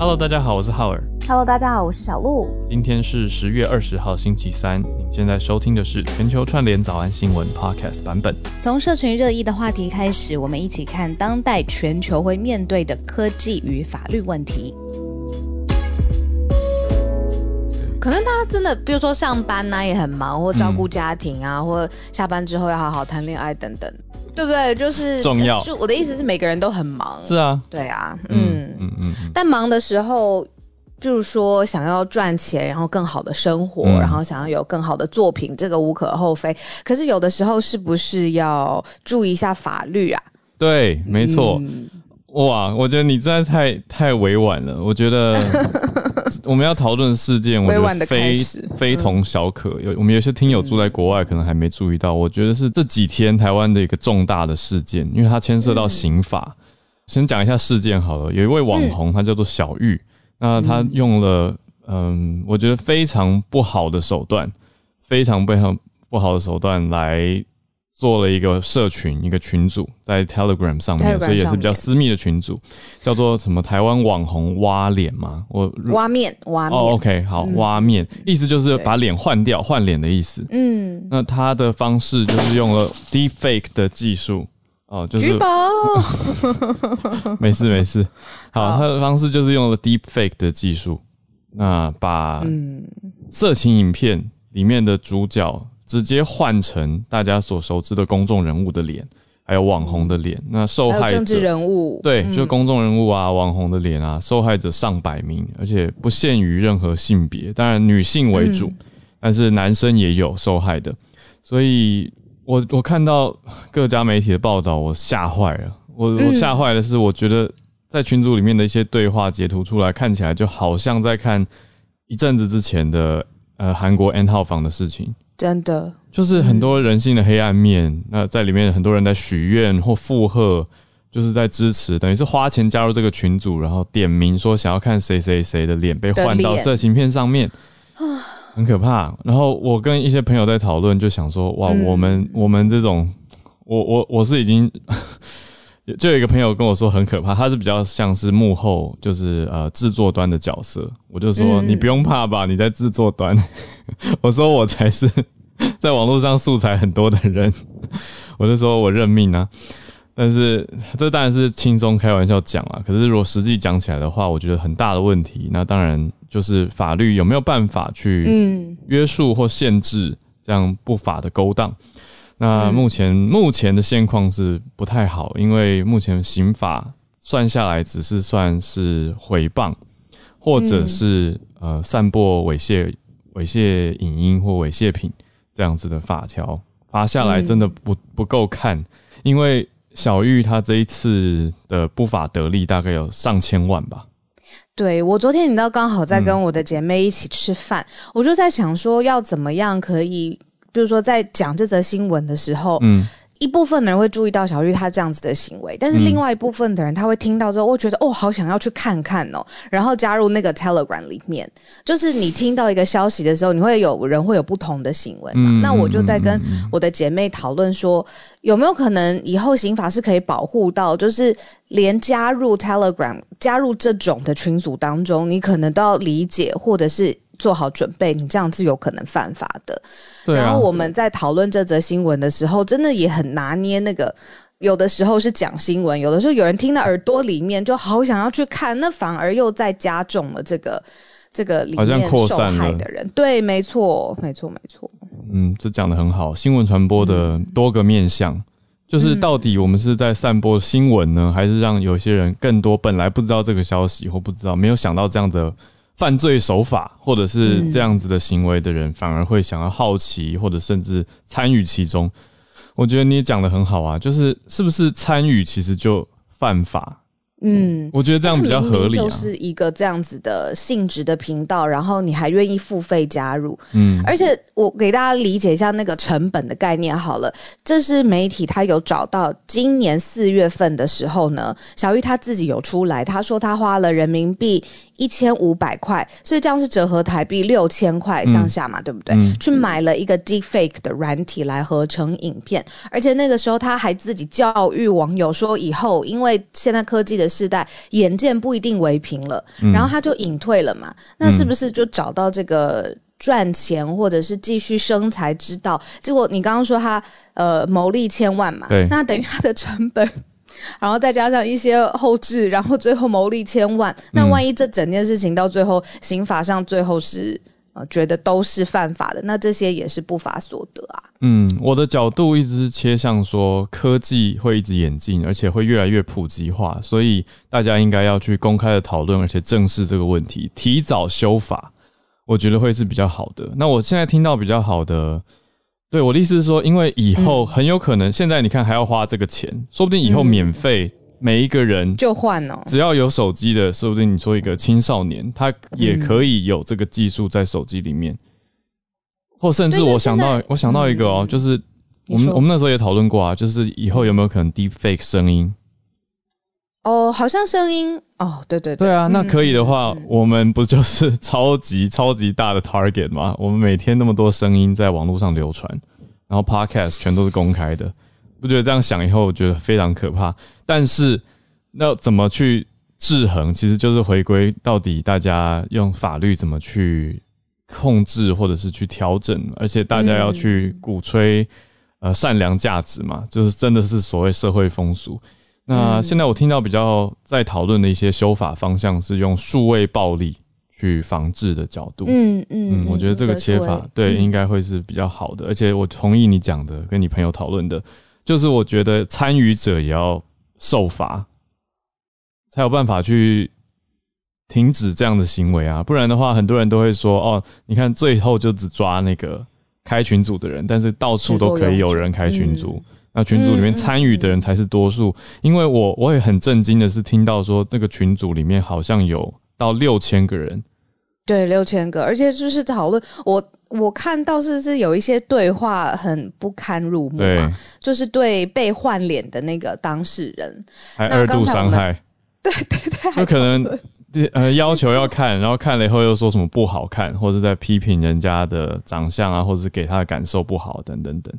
Hello，大家好，我是浩尔。Hello，大家好，我是小鹿。今天是十月二十号，星期三。您现在收听的是全球串联早安新闻 Podcast 版本。从社群热议的话题开始，我们一起看当代全球会面对的科技与法律问题。可能大家真的，比如说上班呢、也很忙，或照顾家庭啊，或下班之后要好好谈恋爱等等，对不对？就是重要就我的意思是，每个人都很忙。是啊，对啊，嗯嗯。嗯但忙的时候，比如说想要赚钱，然后更好的生活，嗯然后想要有更好的作品，这个无可厚非。可是有的时候，是不是要注意一下法律啊？对，没错。嗯哇，我觉得你真的太太委婉了。我觉得 我们要讨论的事件，我觉委婉地得非非同小可。有我们有些听友住在国外，可能还没注意到。我觉得是这几天台湾的一个重大的事件，因为它牵涉到刑法。先讲一下事件好了。有一位网红，他叫做小玉，那他用了嗯，我觉得非常不好的手段，非常非常不好的手段来做了一个社群，一个群组在 Telegram 上面所以也是比较私密的群组，叫做什么台湾网红挖脸吗。我挖面，挖面。哦，OK，好，挖面，意思就是把脸换掉，换脸的意思。嗯，那他的方式就是用了 Deepfake 的技术，哦，就是举报。没事 没事。好，好他的方式就是用了 Deepfake 的技术，那把嗯，色情影片里面的主角直接换成大家所熟知的公众人物的脸，还有网红的脸。那受害者人物。对，嗯就公众人物啊、网红的脸啊，受害者上百名，而且不限于任何性别，当然女性为主，嗯但是男生也有受害的。所以我我看到各家媒体的报道，我吓坏了。我我嗯吓坏的是，我觉得在群组里面的一些对话截图出来，看起来就好像在看一阵子之前的呃韩国 N 号房的事情。真的，就是很多人性的黑暗面。那在里面很多人在许愿或附和，就是在支持，等于是花钱加入这个群组，然后点名说想要看谁谁谁的脸被换到色情片上面，很可怕。然后我跟一些朋友在讨论，就想说，哇，嗯我们我们这种，我我我是已经。就有一个朋友跟我说很可怕，他是比较像是幕后，就是呃制作端的角色。我就说、嗯你不用怕吧，你在制作端。我说我才是在网络上素材很多的人，我就说我认命啊。但是这当然是轻松开玩笑讲啊，可是如果实际讲起来的话，我觉得很大的问题。那当然就是法律有没有办法去嗯，约束或限制这样不法的勾当。那嗯。目前、目前的现况是不太好，因为目前刑法算下来只是算是诽谤，或者是、呃散播猥亵猥亵影音或猥亵品这样子的法条罚下来真的不、不够看，因为小玉她这一次的不法得利大概有上千万吧。对我昨天你知道刚好在嗯。跟我的姐妹一起吃饭，我就在想说要怎么样可以，比如说在讲这则新闻的时候，嗯，一部分的人会注意到小玉她这样子的行为，但是嗯另外一部分的人他会听到之后，会觉得哦，好想要去看看哦，然后加入那个 Telegram 里面。就是你听到一个消息的时候，你会有人会有不同的行为嘛？嗯那我就在跟我的姐妹讨论说，有没有可能以后刑法是可以保护到，就是连加入 Telegram、加入这种的群组当中，你可能都要理解或者是。做好准备，你这样是有可能犯法的。对啊然后，我们在讨论这则新闻的时候，真的也很拿捏那个。有的时候是讲新闻，有的时候有人听到耳朵里面就好想要去看，那反而又在加重了这个这个里好像面受扩散了害的人。对，没错，没错，没错。嗯，这讲的很好。新闻传播的多个面向，就是到底我们是在散播新闻呢，还是让有些人更多本来不知道这个消息或不知道没有想到这样的犯罪手法，或者是这样子的行为的人，反而会想要好奇，或者甚至参与其中。我觉得你也讲的很好啊，就是是不是参与其实就犯法？嗯，我觉得这样比较合理啊。就是一个这样子的性质的频道，然后你还愿意付费加入，嗯，而且我给大家理解一下那个成本的概念好了，这是媒体他有找到今年四月份的时候呢，小玉他自己有出来，他说他花了人民币一千五百块，所以这样是折合台币六千块上下嘛，对不对？嗯去买了一个 deepfake 的软体来合成影片，而且那个时候他还自己教育网友说，以后因为现在科技的世代眼见不一定为凭了，嗯。然后他就隐退了嘛，那是不是就找到这个？赚钱或者是继续生财之道，结果你刚刚说他呃牟利千万嘛，对。那等于他的成本，然后再加上一些后置，然后最后牟利千万，那万一这整件事情到最后刑法上最后是呃觉得都是犯法的，那这些也是不法所得啊。嗯，我的角度一直是切向说，科技会一直演进，而且会越来越普及化，所以大家应该要去公开的讨论，而且正视这个问题，提早修法，我觉得会是比较好的。那我现在听到比较好的，对我的意思是说，因为以后很有可能，现在你看还要花这个钱，说不定以后免费，每一个人就换哦，只要有手机的，说不定你说一个青少年，他也可以有这个技术在手机里面，或甚至我想到，我想到一个哦，就是我们我们那时候也讨论过啊，就是以后有没有可能 deep fake 声音？哦，好像声音。哦，对对对。啊，那嗯可以的话嗯，我们不就是超级超级大的 target 吗？我们每天那么多声音在网络上流传，然后 podcast 全都是公开的，不觉得这样想以后，我觉得非常可怕。但是那怎么去制衡，其实就是回归到底大家用法律怎么去控制，或者是去调整，而且大家要去鼓吹呃善良价值嘛，就是真的是所谓社会风俗。那现在我听到比较在讨论的一些修法方向是用数位暴力去防治的角度。嗯嗯嗯，我觉得这个切法对应该该会是比较好的，而且我同意你讲的，跟你朋友讨论的，就是我觉得参与者也要受罚，才有办法去停止这样的行为啊，不然的话，很多人都会说，哦，你看最后就只抓那个开群组的人，但是到处都可以有人开群组。那群组里面参与的人才是多数，因为我我也很震惊的是听到说这个群组里面好像有到六千个人，对六千个，而且就是讨论我。我看到是不是有一些对话很不堪入目对嘛？，就是对被换脸的那个当事人，还二度伤害，对 对，对，有可能呃要求要看，然后看了以后又说什么不好看，或者在批评人家的长相啊，或者是给他的感受不好等等等。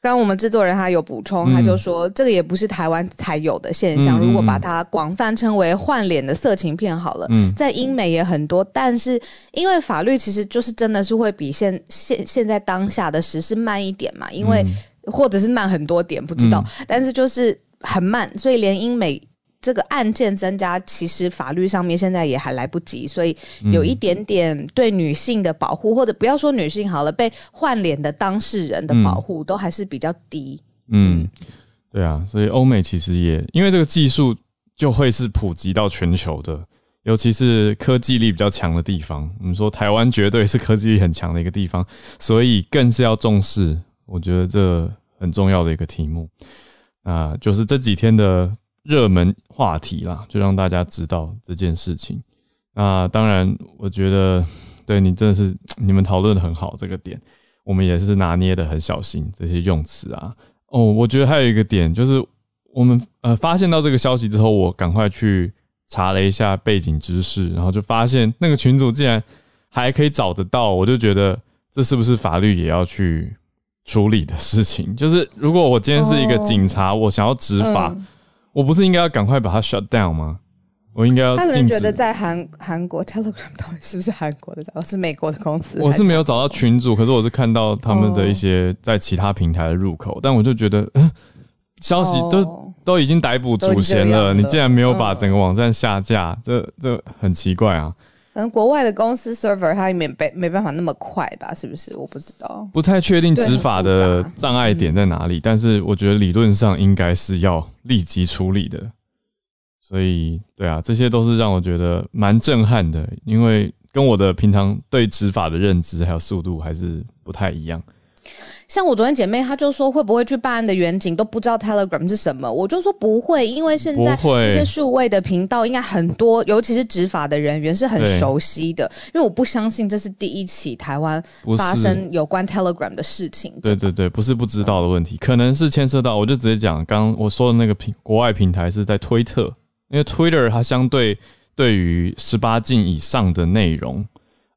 刚刚我们制作人他有补充，嗯他就说这个也不是台湾才有的现象。如果把它广泛称为换脸的色情片好了，嗯在英美也很多，但是因为法律其实就是真的是会比现现现在当下的时事慢一点嘛，因为、嗯或者是慢很多点，不知道，但是就是很慢，所以连英美。这个案件增加，其实法律上面现在也还来不及，所以有一点点对女性的保护，或者不要说女性好了，被换脸的当事人的保护、都还是比较低。嗯，对啊，所以欧美其实也因为这个技术就会是普及到全球的，尤其是科技力比较强的地方。我们说台湾绝对是科技力很强的一个地方，所以更是要重视。我觉得这很重要的一个题目啊、就是这几天的热门话题啦，就让大家知道这件事情。那当然，我觉得对你真的是 你们讨论的很好，这个点我们也是拿捏的很小心，这些用词啊。哦，我觉得还有一个点就是，我们呃发现到这个消息之后，我赶快去查了一下背景知识，然后就发现那个群主竟然还可以找得到，我就觉得这是不是法律也要去处理的事情？就是如果我今天是一个哦警察，我想要执法，嗯我不是应该要赶快把它 shut down 吗？我应该要他可能觉得在韩韩国 Telegram 到底是不是韩国的？我，是美国的公司。我是没有找到群。群主，可是我是看到他们的一些在其他平台的入口，但我就觉得，嗯，消息都、哦都已经逮捕祖先了，你竟然没有把嗯整个网站下架，这这很奇怪啊，可能国外的公司 server 它也没没没办法那么快吧？是不是？我不知道。不太确定执法的障碍点在哪里，但是我觉得理论上应该是要立即处理的，所以对啊，这些都是让我觉得蛮震撼的，因为跟我的平常对执法的认知还有速度还是不太一样。像我昨天姐妹，她就说会不会去办案的远景都不知道 Telegram 是什么？我就说不会，因为现在这些数位的频道应该很多，尤其是执法的人员是很熟悉的。因为我不相信这是第一起台湾发生有关 Telegram 的事情。对对对，不是不知道的问题，可能是牵涉到，我就直接讲，刚刚我说的那个平国外平台是在推特，因为 Twitter 它相对对于十八禁以上的内容，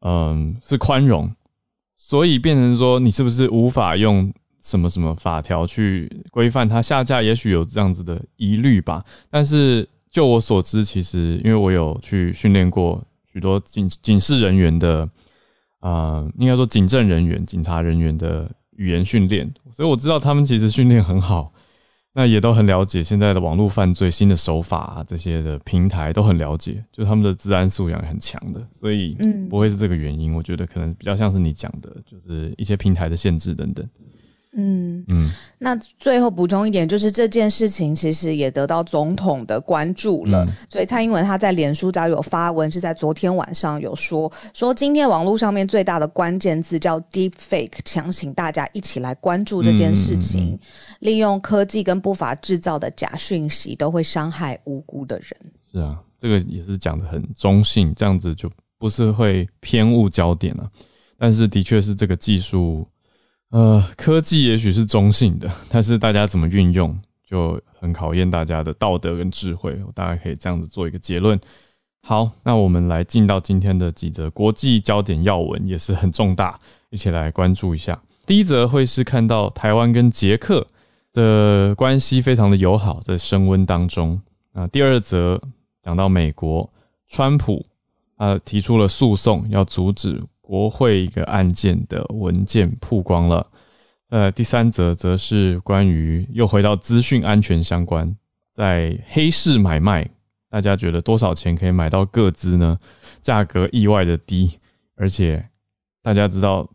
嗯，是宽容，所以变成说你是不是无法用什么什么法条去规范它下架，也许有这样子的疑虑吧。但是就我所知，其实因为我有去训练过许多警警示人员的，啊，应该说警政人员、警察人员的语言训练，所以我知道他们其实训练很好。那也都很了解现在的网络犯罪新的手法啊，这些的平台都很了解，就他们的治安素养很强的，所以不会是这个原因。我觉得可能比较像是你讲的，就是一些平台的限制等等。嗯嗯，那最后补充一点，就是这件事情其实也得到总统的关注了。所以蔡英文他在脸书早有发文，是在昨天晚上有说说今天网络上面最大的关键字叫 deep fake，强请大家一起来关注这件事情。利用科技跟不法制造的假讯息，都会伤害无辜的人。是啊，这个也是讲的很中性，这样子就不是会偏误焦点了。但是的确是这个技术。呃，科技也许是中性的，但是大家怎么运用就很考验大家的道德跟智慧。我大概可以这样子做一个结论。好，那我们来进到今天的几则国际焦点要闻，也是很重大，一起来关注一下。第一则会是看到台湾跟捷克的关系非常的友好，在升温当中。啊，第二则讲到美国川普啊提出了诉讼，要阻止。国会一个案件的文件曝光了，呃，第三则则是关于又回到资讯安全相关，在黑市买卖，大家觉得多少钱可以买到个资呢？价格意外的低，而且大家知道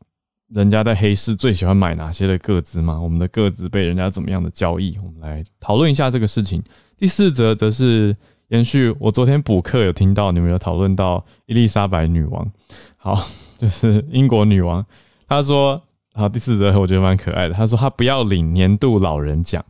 人家在黑市最喜欢买哪些的个资吗？我们的个资被人家怎么样的交易？我们来讨论一下这个事情。第四则则是延续我昨天补课有听到你们有讨论到伊丽莎白女王，好。就是英国女王，她说，好第四则我觉得蛮可爱的。她说她不要领年度老人奖，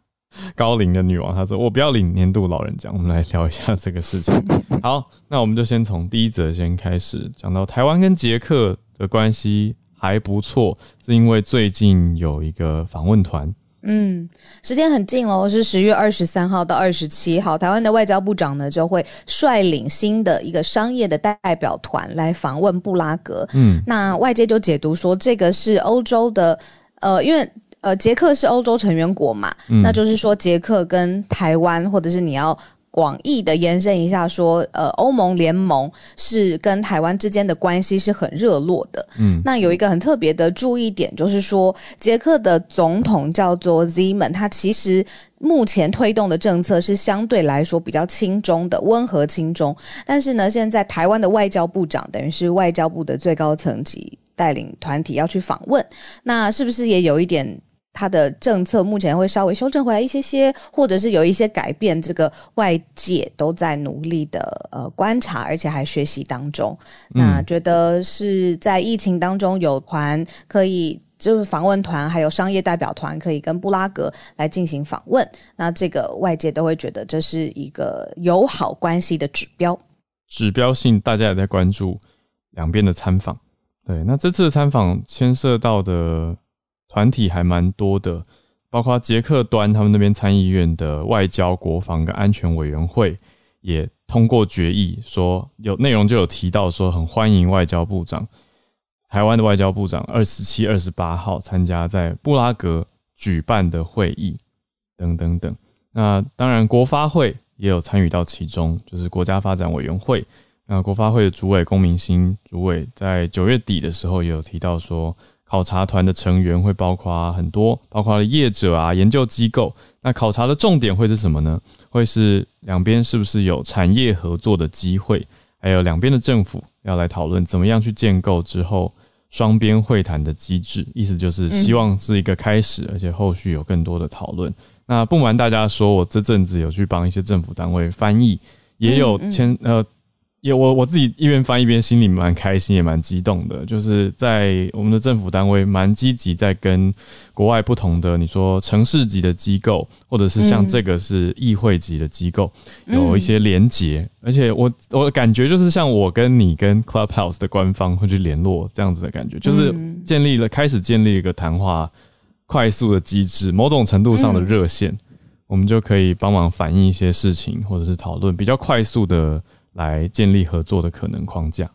高龄的女王，她说我不要领年度老人奖。我们来聊一下这个事情。好，那我们就先从第一则先开始讲到台湾跟捷克的关系还不错，是因为最近有一个访问团。嗯，时间很近喽，是十月二十三号到二十七号，台湾的外交部长呢就会率领新的一个商业的代表团来访问布拉格。嗯，那外界就解读说，这个是欧洲的，呃，因为呃，捷克是欧洲成员国嘛，那就是说捷克跟台湾，或者是你要。广义的延伸一下，说，呃，欧盟联盟是跟台湾之间的关系是很热络的。嗯，那有一个很特别的注意点，就是说，捷克的总统叫做 Zeman，他其实目前推动的政策是相对来说比较轻中的，温和轻中。但是呢，现在台湾的外交部长，等于是外交部的最高层级带领团体要去访问，那是不是也有一点？他的政策目前会稍微修正回来一些些，或者是有一些改变，这个外界都在努力的呃观察，而且还学习当中。那觉得是在疫情当中有团可以，就是访问团还有商业代表团可以跟布拉格来进行访问，那这个外界都会觉得这是一个友好关系的指标。指标性，大家也在关注两边的参访。对，那这次的参访牵涉到的。团体还蛮多的，包括捷克端他们那边参议院的外交、国防跟安全委员会也通过决议，说有内容就有提到说很欢迎外交部长台湾的外交部长二十七、二十八号参加在布拉格举办的会议等等等。那当然国发会也有参与到其中，就是国家发展委员会。那国发会的主委龚明鑫主委在九月底的时候也有提到说。考察团的成员会包括很多，包括了业者啊、研究机构。那考察的重点会是什么呢？会是两边是不是有产业合作的机会，还有两边的政府要来讨论怎么样去建构之后双边会谈的机制。意思就是希望是一个开始，而且后续有更多的讨论。那不瞒大家说，我这阵子有去帮一些政府单位翻译，也有签呃。也我我自己一边翻一边心里蛮开心也蛮激动的，就是在我们的政府单位蛮积极在跟国外不同的你说城市级的机构，或者是像这个是议会级的机构有一些连结，而且我我感觉就是像我跟你跟 Clubhouse 的官方会去联络这样子的感觉，就是建立了开始建立一个谈话快速的机制，某种程度上的热线，我们就可以帮忙反映一些事情或者是讨论比较快速的。来建立合作的可能框架。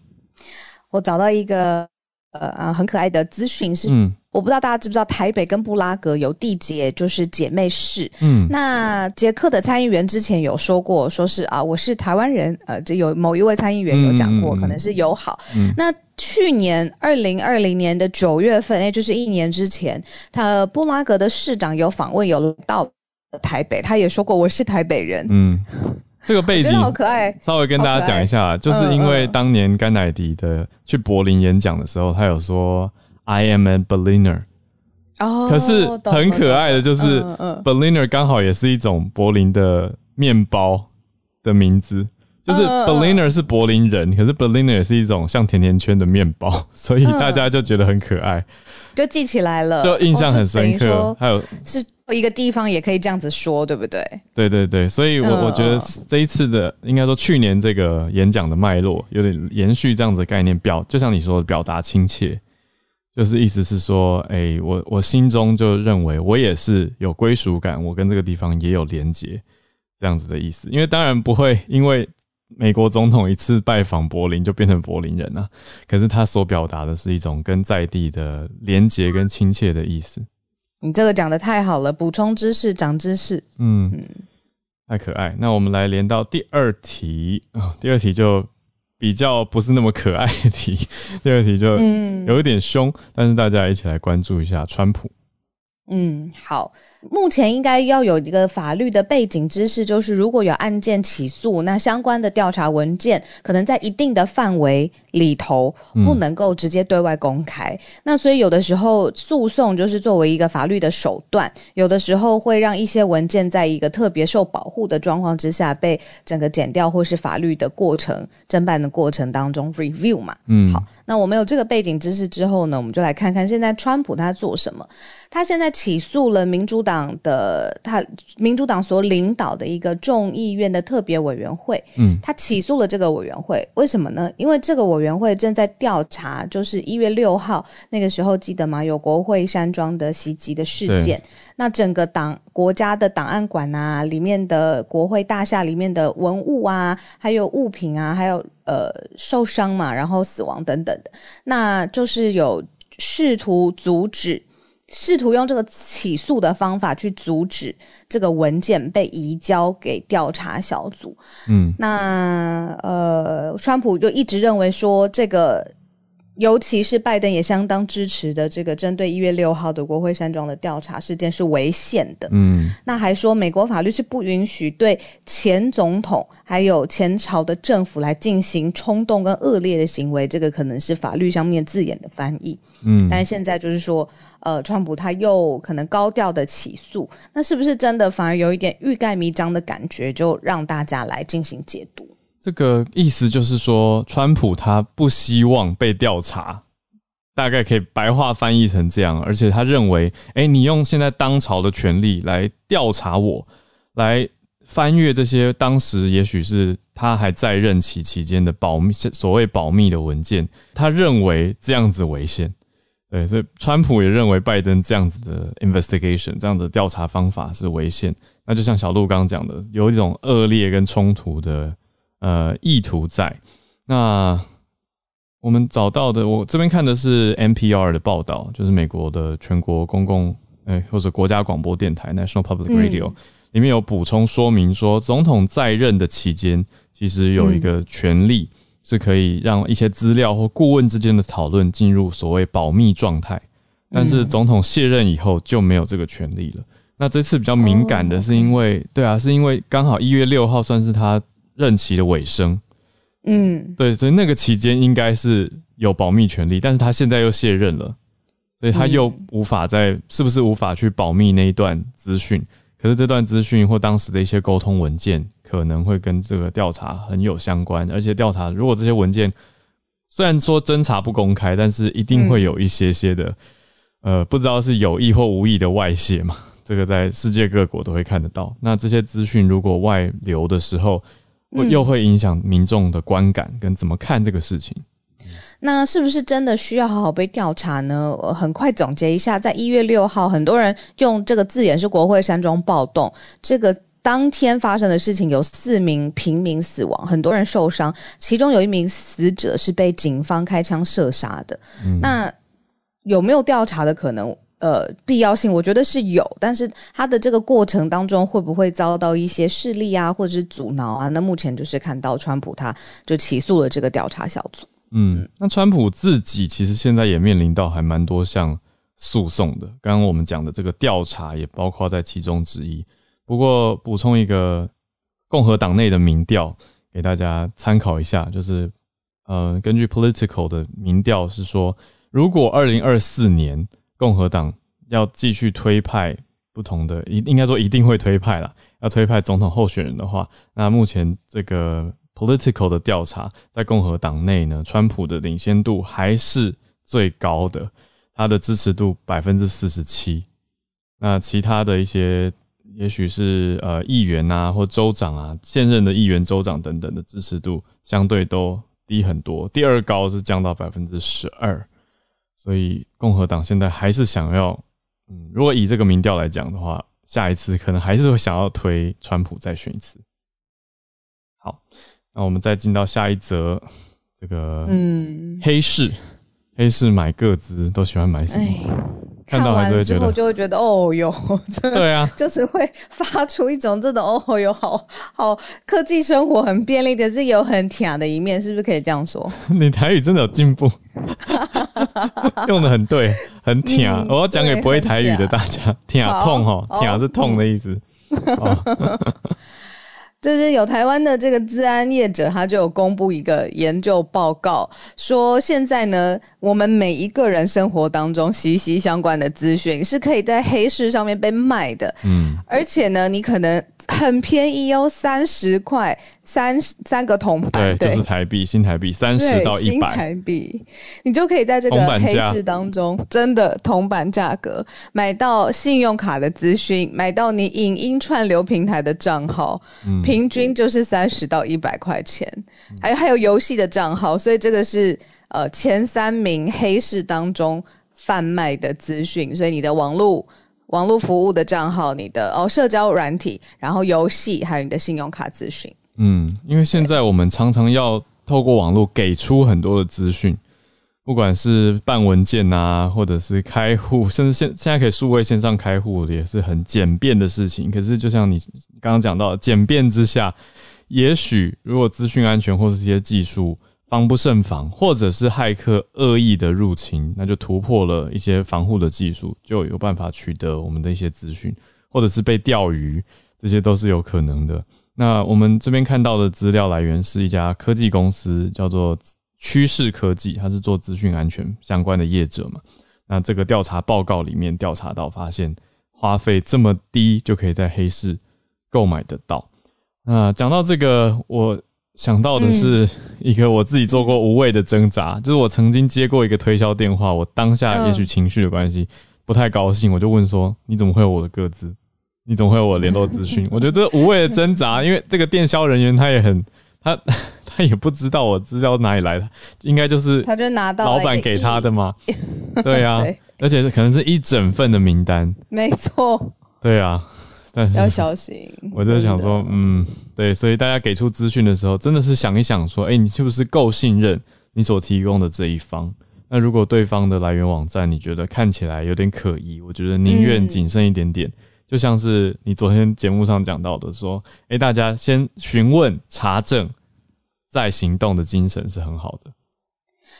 我找到一个呃呃很可爱的资讯是，嗯我不知道大家知不知道，台北跟布拉格有缔结就是姐妹市。嗯那捷克的参议员之前有说过，说是啊，我是台湾人，呃，这有某一位参议员有讲过，可能是友好。嗯那去年二零二零年的九月份，也就是一年之前，他布拉格的市长有访问，有到台北，他也说过我是台北人，嗯，这个背景好可爱。稍微跟大家讲一下，就是因为当年甘乃迪的去柏林演讲的时候，他有说 “I am a Berliner”，哦可是很可爱的，就是 Berliner 刚好也是一种柏林的面包的名字。就是 Berliner 是柏林人，可是 Berliner 也是一种像甜甜圈的面包，所以大家就觉得很可爱，就记起来了，就印象很深刻。还有是一个地方也可以这样子说，对不对？对对对，所以我嗯我觉得这一次的，应该说去年这个演讲的脉络，有点延续这样子的概念，表就像你说的，表达亲切，就是意思是说，哎、我我心中就认为我也是有归属感，我跟这个地方也有连结，这样子的意思。因为当然不会因为美国总统一次拜访柏林就变成柏林人啊，可是他所表达的是一种跟在地的连结跟亲切的意思。你这个讲的太好了，补充知识，长知识。嗯，太可爱。那我们来连到第二题啊、第二题就比较不是那么可爱的题，第二题就嗯有一点凶，但是大家一起来关注一下川普。嗯，好。目前应该要有一个法律的背景知识，就是如果有案件起诉，那相关的调查文件可能在一定的范围里头嗯不能够直接对外公开。那所以有的时候诉讼就是作为一个法律的手段，有的时候会让一些文件在一个特别受保护的状况之下被整个剪掉，或是法律的过程侦办的过程当中 review 嘛。嗯，好，那我们有这个背景知识之后呢，我们就来看看现在川普他做什么。他现在起诉了民主党的他民主党所领导的一个众议院的特别委员会，嗯，他起诉了这个委员会，为什么呢？因为这个委员会正在调查，就是一月六号那个时候记得吗？有国会山庄的袭击的事件，那整个党国家的档案馆啊，里面的国会大厦里面的文物啊，还有物品啊，还有呃受伤嘛，然后死亡等等的，那就是有试图阻止。试图用这个起诉的方法去阻止这个文件被移交给调查小组。嗯，那呃，川普就一直认为说这个。尤其是拜登也相当支持的这个针对一月六号的国会山庄的调查事件是违宪的，嗯，那还说美国法律是不允许对前总统还有前朝的政府来进行冲动跟恶劣的行为，这个可能是法律上面字眼的翻译。嗯，但是现在就是说，呃，川普他又可能高调的起诉，那是不是真的反而有一点欲盖弥彰的感觉，就让大家来进行解读？这个意思就是说，川普他不希望被调查，大概可以白话翻译成这样。而且他认为，哎，你用现在当朝的权利来调查我，来翻阅这些当时也许是他还在任期期间的保密所谓保密的文件，他认为这样子违宪。对，所以川普也认为拜登这样子的 investigation 这样的调查方法是违宪。那就像小鹿刚刚讲的，有一种恶劣跟冲突的。呃，意图在那我们找到的，我这边看的是 NPR 的报道，就是美国的全国公共哎、或者国家广播电台 National Public Radio、嗯里面有补充说明说，总统在任的期间，其实有一个权利是可以让一些资料或顾问之间的讨论进入所谓保密状态，但是总统卸任以后就没有这个权利了。那这次比较敏感的是因为，对啊，是因为刚好一月六号算是他。任期的尾声，嗯，对，所以那个期间应该是有保密权利，但是他现在又卸任了，所以他又无法在是不是无法去保密那一段资讯？可是这段资讯或当时的一些沟通文件可能会跟这个调查很有相关，而且调查如果这些文件虽然说侦查不公开，但是一定会有一些些的，呃，不知道是有意或无意的外泄嘛？这个在世界各国都会看得到。那这些资讯如果外流的时候，会又会影响民众的观感跟怎么看这个事情。那是不是真的需要好好被调查呢？我很快总结一下，在一月六号，很多人用这个字眼是国会山庄暴动，这个当天发生的事情有四名平民死亡，很多人受伤，其中有一名死者是被警方开枪射杀的。那有没有调查的可能？呃，必要性我觉得是有，但是他的这个过程当中会不会遭到一些势力啊，或者是阻挠啊？那目前就是看到川普他就起诉了这个调查小组。嗯，那川普自己其实现在也面临到还蛮多项诉讼的。刚刚我们讲的这个调查也包括在其中之一。不过补充一个共和党内的民调给大家参考一下，就是呃，根据 Political 的民调是说，如果二零二四年共和党要继续推派不同的，应应该说一定会推派了，要推派总统候选人的话，那目前这个 political 的调查在共和党内呢，川普的领先度还是最高的，他的支持度百分之四十七。那其他的一些，也许是呃议员啊或州长啊，现任的议员、州长等等的支持度相对都低很多，第二高是降到百分之十二。所以共和党现在还是想要，嗯，如果以这个民调来讲的话，下一次可能还是会想要推川普再选一次。好，那我们再进到下一则，这个嗯，黑市，黑市买个资都喜欢买什么？看完之后就会觉得哦哟，对啊，就是会发出一种这种哦哟，好 好科技生活很便利，但是有很嗲的一面，是不是可以这样说？你台语真的有进步，用的很对，很甜。我要讲给不会台语的大家，嗲痛哈，嗲是痛的意思。就是有台湾的这个治安业者，他就有公布一个研究报告，说现在呢，我们每一个人生活当中息息相关的资讯是可以在黑市上面被卖的，嗯，而且呢，你可能很便宜哦，三十块。三三个铜板，对，就是台币，新台币三十到一百，新台币，你就可以在这个黑市当中，真的铜板价格买到信用卡的资讯，买到你影音串流平台的账号，平均就是三十到一百块钱，还有还有游戏的账号，所以这个是呃前三名黑市当中贩卖的资讯，所以你的网络网络服务的账号，你的哦社交软体，然后游戏，还有你的信用卡资讯。嗯，因为现在我们常常要透过网络给出很多的资讯，不管是办文件啊，或者是开户，甚至现现在可以数位线上开户，也是很简便的事情。可是，就像你刚刚讲到，简便之下，也许如果资讯安全或是这些技术防不胜防，或者是骇客恶意的入侵，那就突破了一些防护的技术，就有办法取得我们的一些资讯，或者是被钓鱼，这些都是有可能的。那我们这边看到的资料来源是一家科技公司，叫做趋势科技，它是做资讯安全相关的业者嘛。那这个调查报告里面调查到，发现花费这么低就可以在黑市购买得到。那讲到这个，我想到的是一个我自己做过无谓的挣扎，就是我曾经接过一个推销电话，我当下也许情绪的关系不太高兴，我就问说：“你怎么会有我的个资？”你怎么会有我联络资讯，我觉得无谓的挣扎，因为这个电销人员他也很他他也不知道我资料哪里来的，应该就是他就拿到老板给他的嘛？对啊，而且是可能是一整份的名单，没错，对啊，但是要小心。我就想说，嗯，对，所以大家给出资讯的时候，真的是想一想，说，哎，你是不是够信任你所提供的这一方？那如果对方的来源网站你觉得看起来有点可疑，我觉得宁愿谨慎一点点。就像是你昨天节目上讲到的，说，哎，大家先询问、查证，再行动的精神是很好的。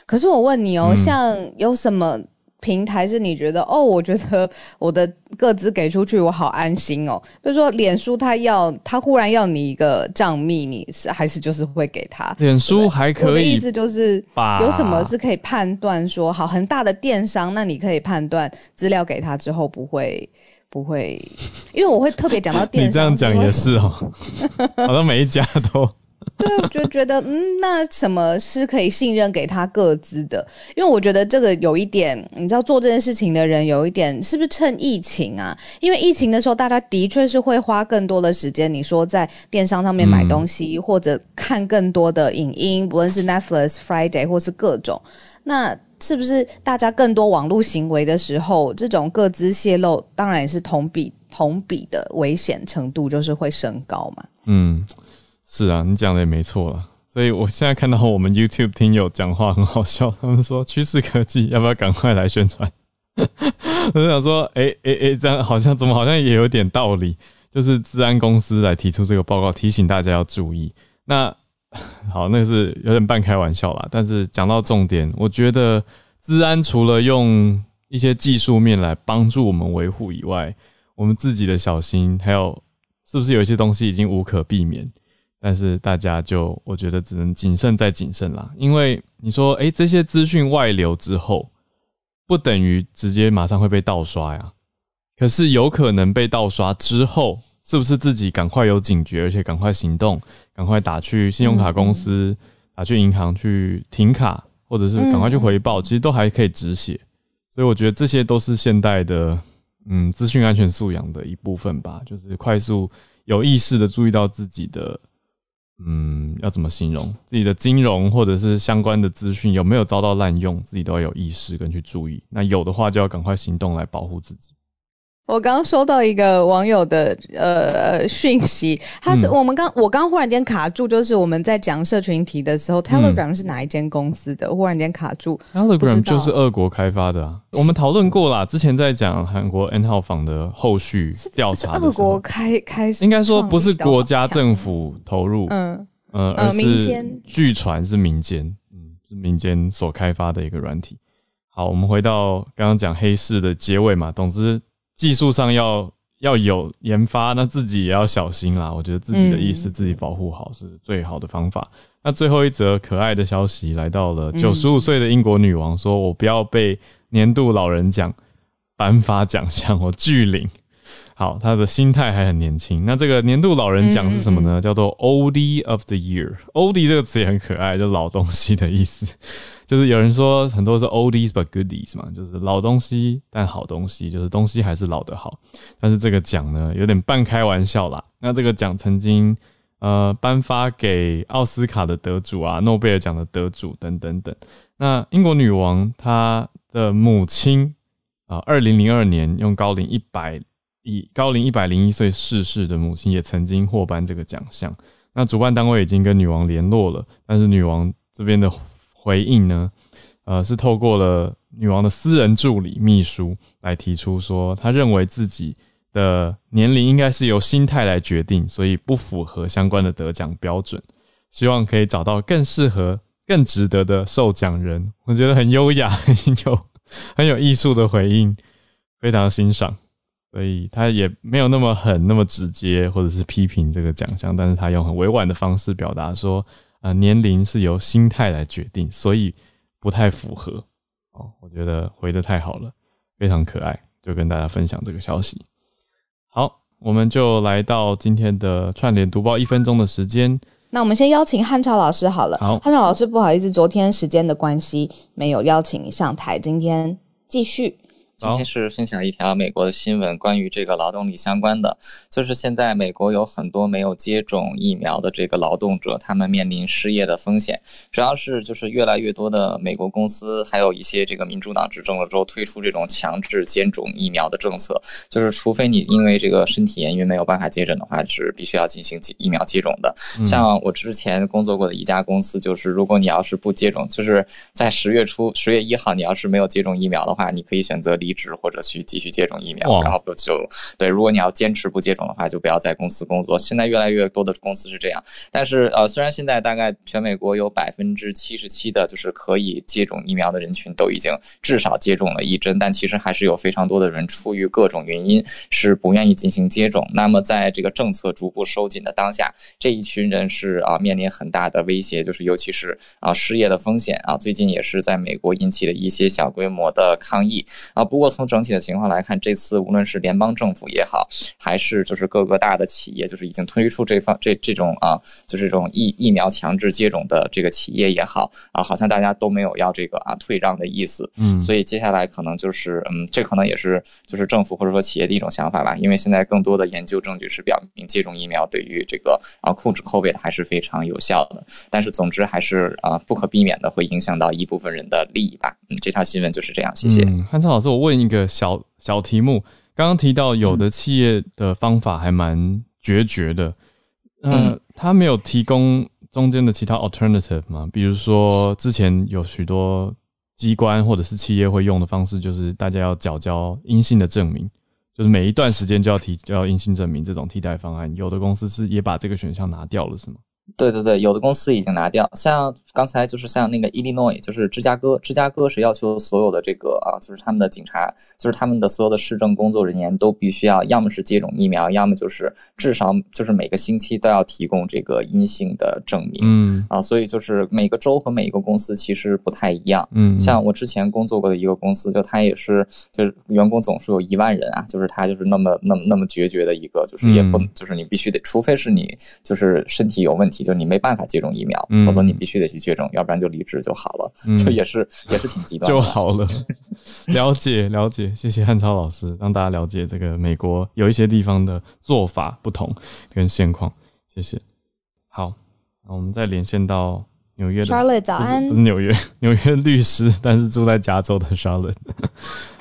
可是我问你哦，像有什么平台是你觉得哦，我觉得我的个资给出去，我好安心哦。比如说脸书，他要他忽然要你一个账密，你是还是就是会给他？脸书还可以。我的意思就是，有什么是可以判断说，好很大的电商，那你可以判断资料给他之后不会。不会，因为我会特别讲到电商。你这样讲也是哦，好像每一家都。对，我就觉得，嗯，那什么是可以信任给他各自的？因为我觉得这个有一点，你知道做这件事情的人有一点，是不是趁疫情啊？因为疫情的时候，大家的确是会花更多的时间，你说在电商上面买东西，或者看更多的影音，不论是 Netflix、Friday 或是各种，那。是不是大家更多网络行为的时候，这种各资泄露当然也是同比同比的危险程度就是会升高嘛。嗯，是啊，你讲的也没错了。所以我现在看到我们 YouTube 听友讲话很好笑，他们说趋势科技要不要赶快来宣传？我就想说，哎哎哎，这样好像怎么好像也有点道理，就是治安公司来提出这个报告，提醒大家要注意。那好，那是有点半开玩笑啦。但是讲到重点，我觉得治安除了用一些技术面来帮助我们维护以外，我们自己的小心，还有是不是有一些东西已经无可避免？但是大家就我觉得只能谨慎再谨慎啦。因为你说，哎，这些资讯外流之后，不等于直接马上会被盗刷呀。可是有可能被盗刷之后。是不是自己赶快有警觉，而且赶快行动，赶快打去信用卡公司，打去银行去停卡，或者是赶快去回报，其实都还可以止血。所以我觉得这些都是现代的嗯资讯安全素养的一部分吧，就是快速有意识的注意到自己的嗯要怎么形容自己的金融或者是相关的资讯有没有遭到滥用，自己都要有意识跟去注意。那有的话就要赶快行动来保护自己。我刚刚收到一个网友的呃讯息，他是我们刚我刚忽然间卡住，就是我们在讲社群题的时候，Telegram 是哪一间公司的？忽然间卡住，Telegram 就是俄国开发的啊。我们讨论过啦，之前在讲韩国 N 号房的后续调查，俄国开开始应该说不是国家政府投入，嗯呃，而是据传是民间，嗯，是民间所开发的一个软体。好，我们回到刚刚讲黑市的结尾嘛，总之。技术上要要有研发，那自己也要小心啦。我觉得自己的意识自己保护好是最好的方法。那最后一则可爱的消息来到了九十五岁的英国女王，说我不要被年度老人奖颁发奖项，我拒领。好，他的心态还很年轻。那这个年度老人奖是什么呢？叫做 Oldie of the Year。Oldie 这个词也很可爱，就老东西的意思。就是有人说很多是 Oldies but goodies 嘛，就是老东西但好东西，就是东西还是老的好。但是这个奖呢，有点半开玩笑啦。那这个奖曾经呃颁发给奥斯卡的得主啊，诺贝尔奖的得主等等等。那英国女王她的母亲啊，二零零二年用高龄一百。以高龄一百零一岁逝世的母亲也曾经获颁这个奖项。那主办单位已经跟女王联络了，但是女王这边的回应呢，呃，是透过了女王的私人助理秘书来提出说，他认为自己的年龄应该是由心态来决定，所以不符合相关的得奖标准，希望可以找到更适合、更值得的受奖人。我觉得很优雅、很有、很有艺术的回应，非常欣赏。所以他也没有那么狠、那么直接，或者是批评这个奖项，但是他用很委婉的方式表达说，啊，年龄是由心态来决定，所以不太符合。哦，我觉得回的太好了，非常可爱，就跟大家分享这个消息。好，我们就来到今天的串联读报一分钟的时间。那我们先邀请汉超老师好了。好，汉超老师，不好意思，昨天时间的关系没有邀请你上台，今天继续。今天是分享一条美国的新闻，关于这个劳动力相关的，就是现在美国有很多没有接种疫苗的这个劳动者，他们面临失业的风险。主要是就是越来越多的美国公司，还有一些这个民主党执政了之后推出这种强制接种疫苗的政策，就是除非你因为这个身体原因没有办法接种的话，是必须要进行疫苗接种的。像我之前工作过的一家公司，就是如果你要是不接种，就是在十月初十月一号你要是没有接种疫苗的话，你可以选择离。离职或者去继续接种疫苗，然后不就对？如果你要坚持不接种的话，就不要在公司工作。现在越来越多的公司是这样，但是呃，虽然现在大概全美国有百分之七十七的，就是可以接种疫苗的人群都已经至少接种了一针，但其实还是有非常多的人出于各种原因是不愿意进行接种。那么在这个政策逐步收紧的当下，这一群人是啊面临很大的威胁，就是尤其是啊失业的风险啊。最近也是在美国引起了一些小规模的抗议啊。不。过从整体的情况来看，这次无论是联邦政府也好，还是就是各个大的企业，就是已经推出这方这这种啊，就是这种疫疫苗强制接种的这个企业也好啊，好像大家都没有要这个啊退让的意思。嗯，所以接下来可能就是嗯，这可能也是就是政府或者说企业的一种想法吧。因为现在更多的研究证据是表明，接种疫苗对于这个啊控制 COVID 还是非常有效的。但是总之还是啊不可避免的会影响到一部分人的利益吧。嗯，这条新闻就是这样。谢谢。汉超老师，我问。一个小小题目，刚刚提到有的企业的方法还蛮决绝的，呃，他没有提供中间的其他 alternative 吗？比如说之前有许多机关或者是企业会用的方式，就是大家要缴交阴性的证明，就是每一段时间就要提交阴性证明这种替代方案。有的公司是也把这个选项拿掉了，是吗？对对对，有的公司已经拿掉，像刚才就是像那个 Illinois，就是芝加哥，芝加哥是要求所有的这个啊，就是他们的警察，就是他们的所有的市政工作人员都必须要，要么是接种疫苗，要么就是至少就是每个星期都要提供这个阴性的证明。嗯啊，所以就是每个州和每一个公司其实不太一样。嗯，像我之前工作过的一个公司，就他也是，就是员工总数有一万人啊，就是他就是那么那么那么决绝的一个，就是也不嗯就是你必须得，除非是你就是身体有问题，就你没办法接种疫苗，嗯否则你必须得去接种，要不然就离职就好了，嗯就也是也是挺极端的。就好了。了解了解，谢谢汉超老师，让大家了解这个美国有一些地方的做法不同跟现况。谢谢。好，那我们再连线到纽约的 Charlotte，早安不是纽约，纽约律师，但是住在加州的 Charlotte。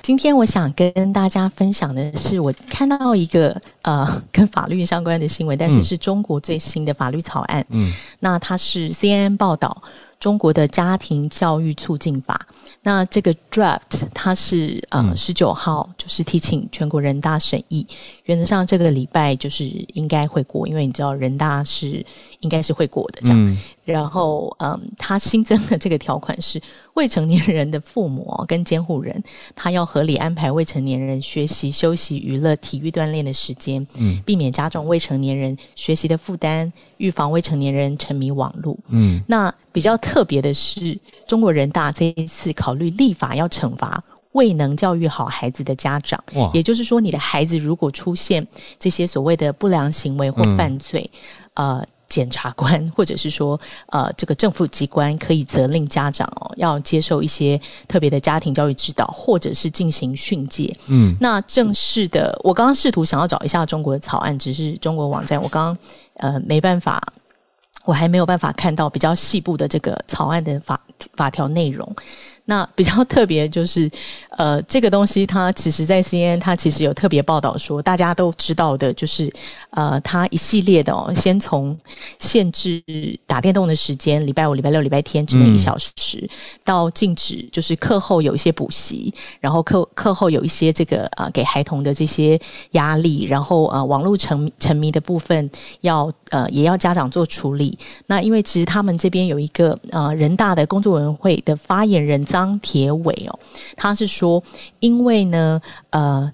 今天我想跟大家分享的是，我看到一个呃 跟法律相关的新闻，但是嗯是中国最新的法律草案。嗯那它是 CNN 报道中国的家庭教育促进法。那这个 draft 它是呃嗯十九号就是提请全国人大审议，原则上这个礼拜就是应该会过，因为你知道人大是应该是会过的这样。嗯然后，嗯，它新增的这个条款是，未成年人的父母哦跟监护人，他要合理安排未成年人学习、休息、娱乐、体育锻炼的时间，嗯避免加重未成年人学习的负担，预防未成年人沉迷网络。嗯那比较特别的是，中国人大这一次考虑立法要惩罚未能教育好孩子的家长，哇也就是说，你的孩子如果出现这些所谓的不良行为或犯罪，呃。检察官 或者是说，呃，这个政府机关可以责令家长哦，要接受一些特别的家庭教育指导，或者是进行训诫。嗯那正式的，我刚刚试图想要找一下中国的草案，只是中国网站我刚刚呃没办法，我还没有办法看到比较细部的这个草案的法法条内容。那比较特别就是，呃，这个东西它其实，在 CNN 它其实有特别报道说，大家都知道的，就是呃，它一系列的哦，先从限制打电动的时间，礼拜五、礼拜六、礼拜天只能嗯一小时，到禁止就是课后有一些补习，然后课课后有一些这个呃给孩童的这些压力，然后呃网络沉沉迷的部分要呃也要家长做处理。那因为其实他们这边有一个呃人大的工作委员会的发言人张铁伟哦，他是说，因为呢呃。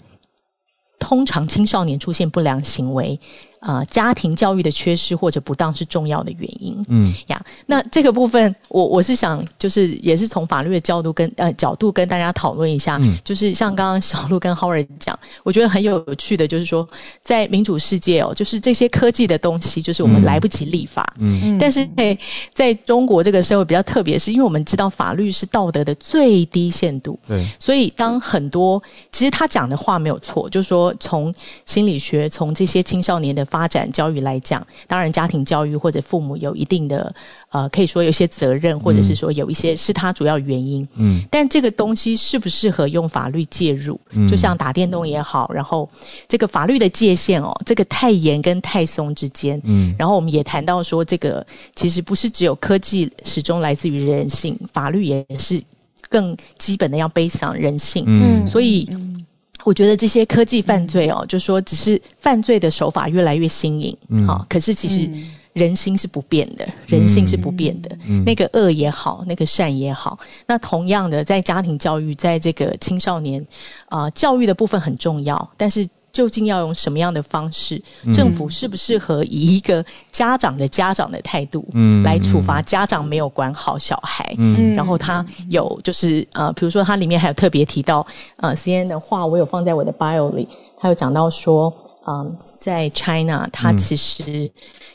通常青少年出现不良行为，呃，家庭教育的缺失或者不当是重要的原因。嗯。呀，那这个部分，我我是想，就是也是从法律的角度跟呃角度跟大家讨论一下，嗯。就是像刚刚小鹿跟 Howard 讲，我觉得很有趣的，就是说，在民主世界哦，就是这些科技的东西，就是我们嗯。来不及立法，嗯。但是在在中国这个社会比较特别，是因为我们知道法律是道德的最低限度，对，所以当很多其实他讲的话没有错，就是说从心理学、从这些青少年的发展教育来讲，当然家庭教育或者父母有一定的呃，可以说有一些责任，或者是说有一些是他主要原因。嗯但这个东西适不适合用法律介入？嗯就像打电动也好，然后这个法律的界限哦，这个太严跟太松之间，嗯然后我们也谈到说，这个其实不是只有科技始终来自于人性，法律也是更基本的要背上人性。嗯所以我觉得这些科技犯罪哦，就说只是犯罪的手法越来越新颖，嗯好、可是其实人心是不变的，人性是不变的。嗯那个恶也好，那个善也好，那同样的，在家庭教育，在这个青少年啊、呃教育的部分很重要，但是。究竟要用什么样的方式？嗯。政府适不适合以一个家长的家长的态度，嗯来处罚家长没有管好小孩？嗯。然后他有就是呃，比如说他里面还有特别提到呃，CNN 的话，我有放在我的 bio 里，他有讲到说，嗯，在 China，他嗯其实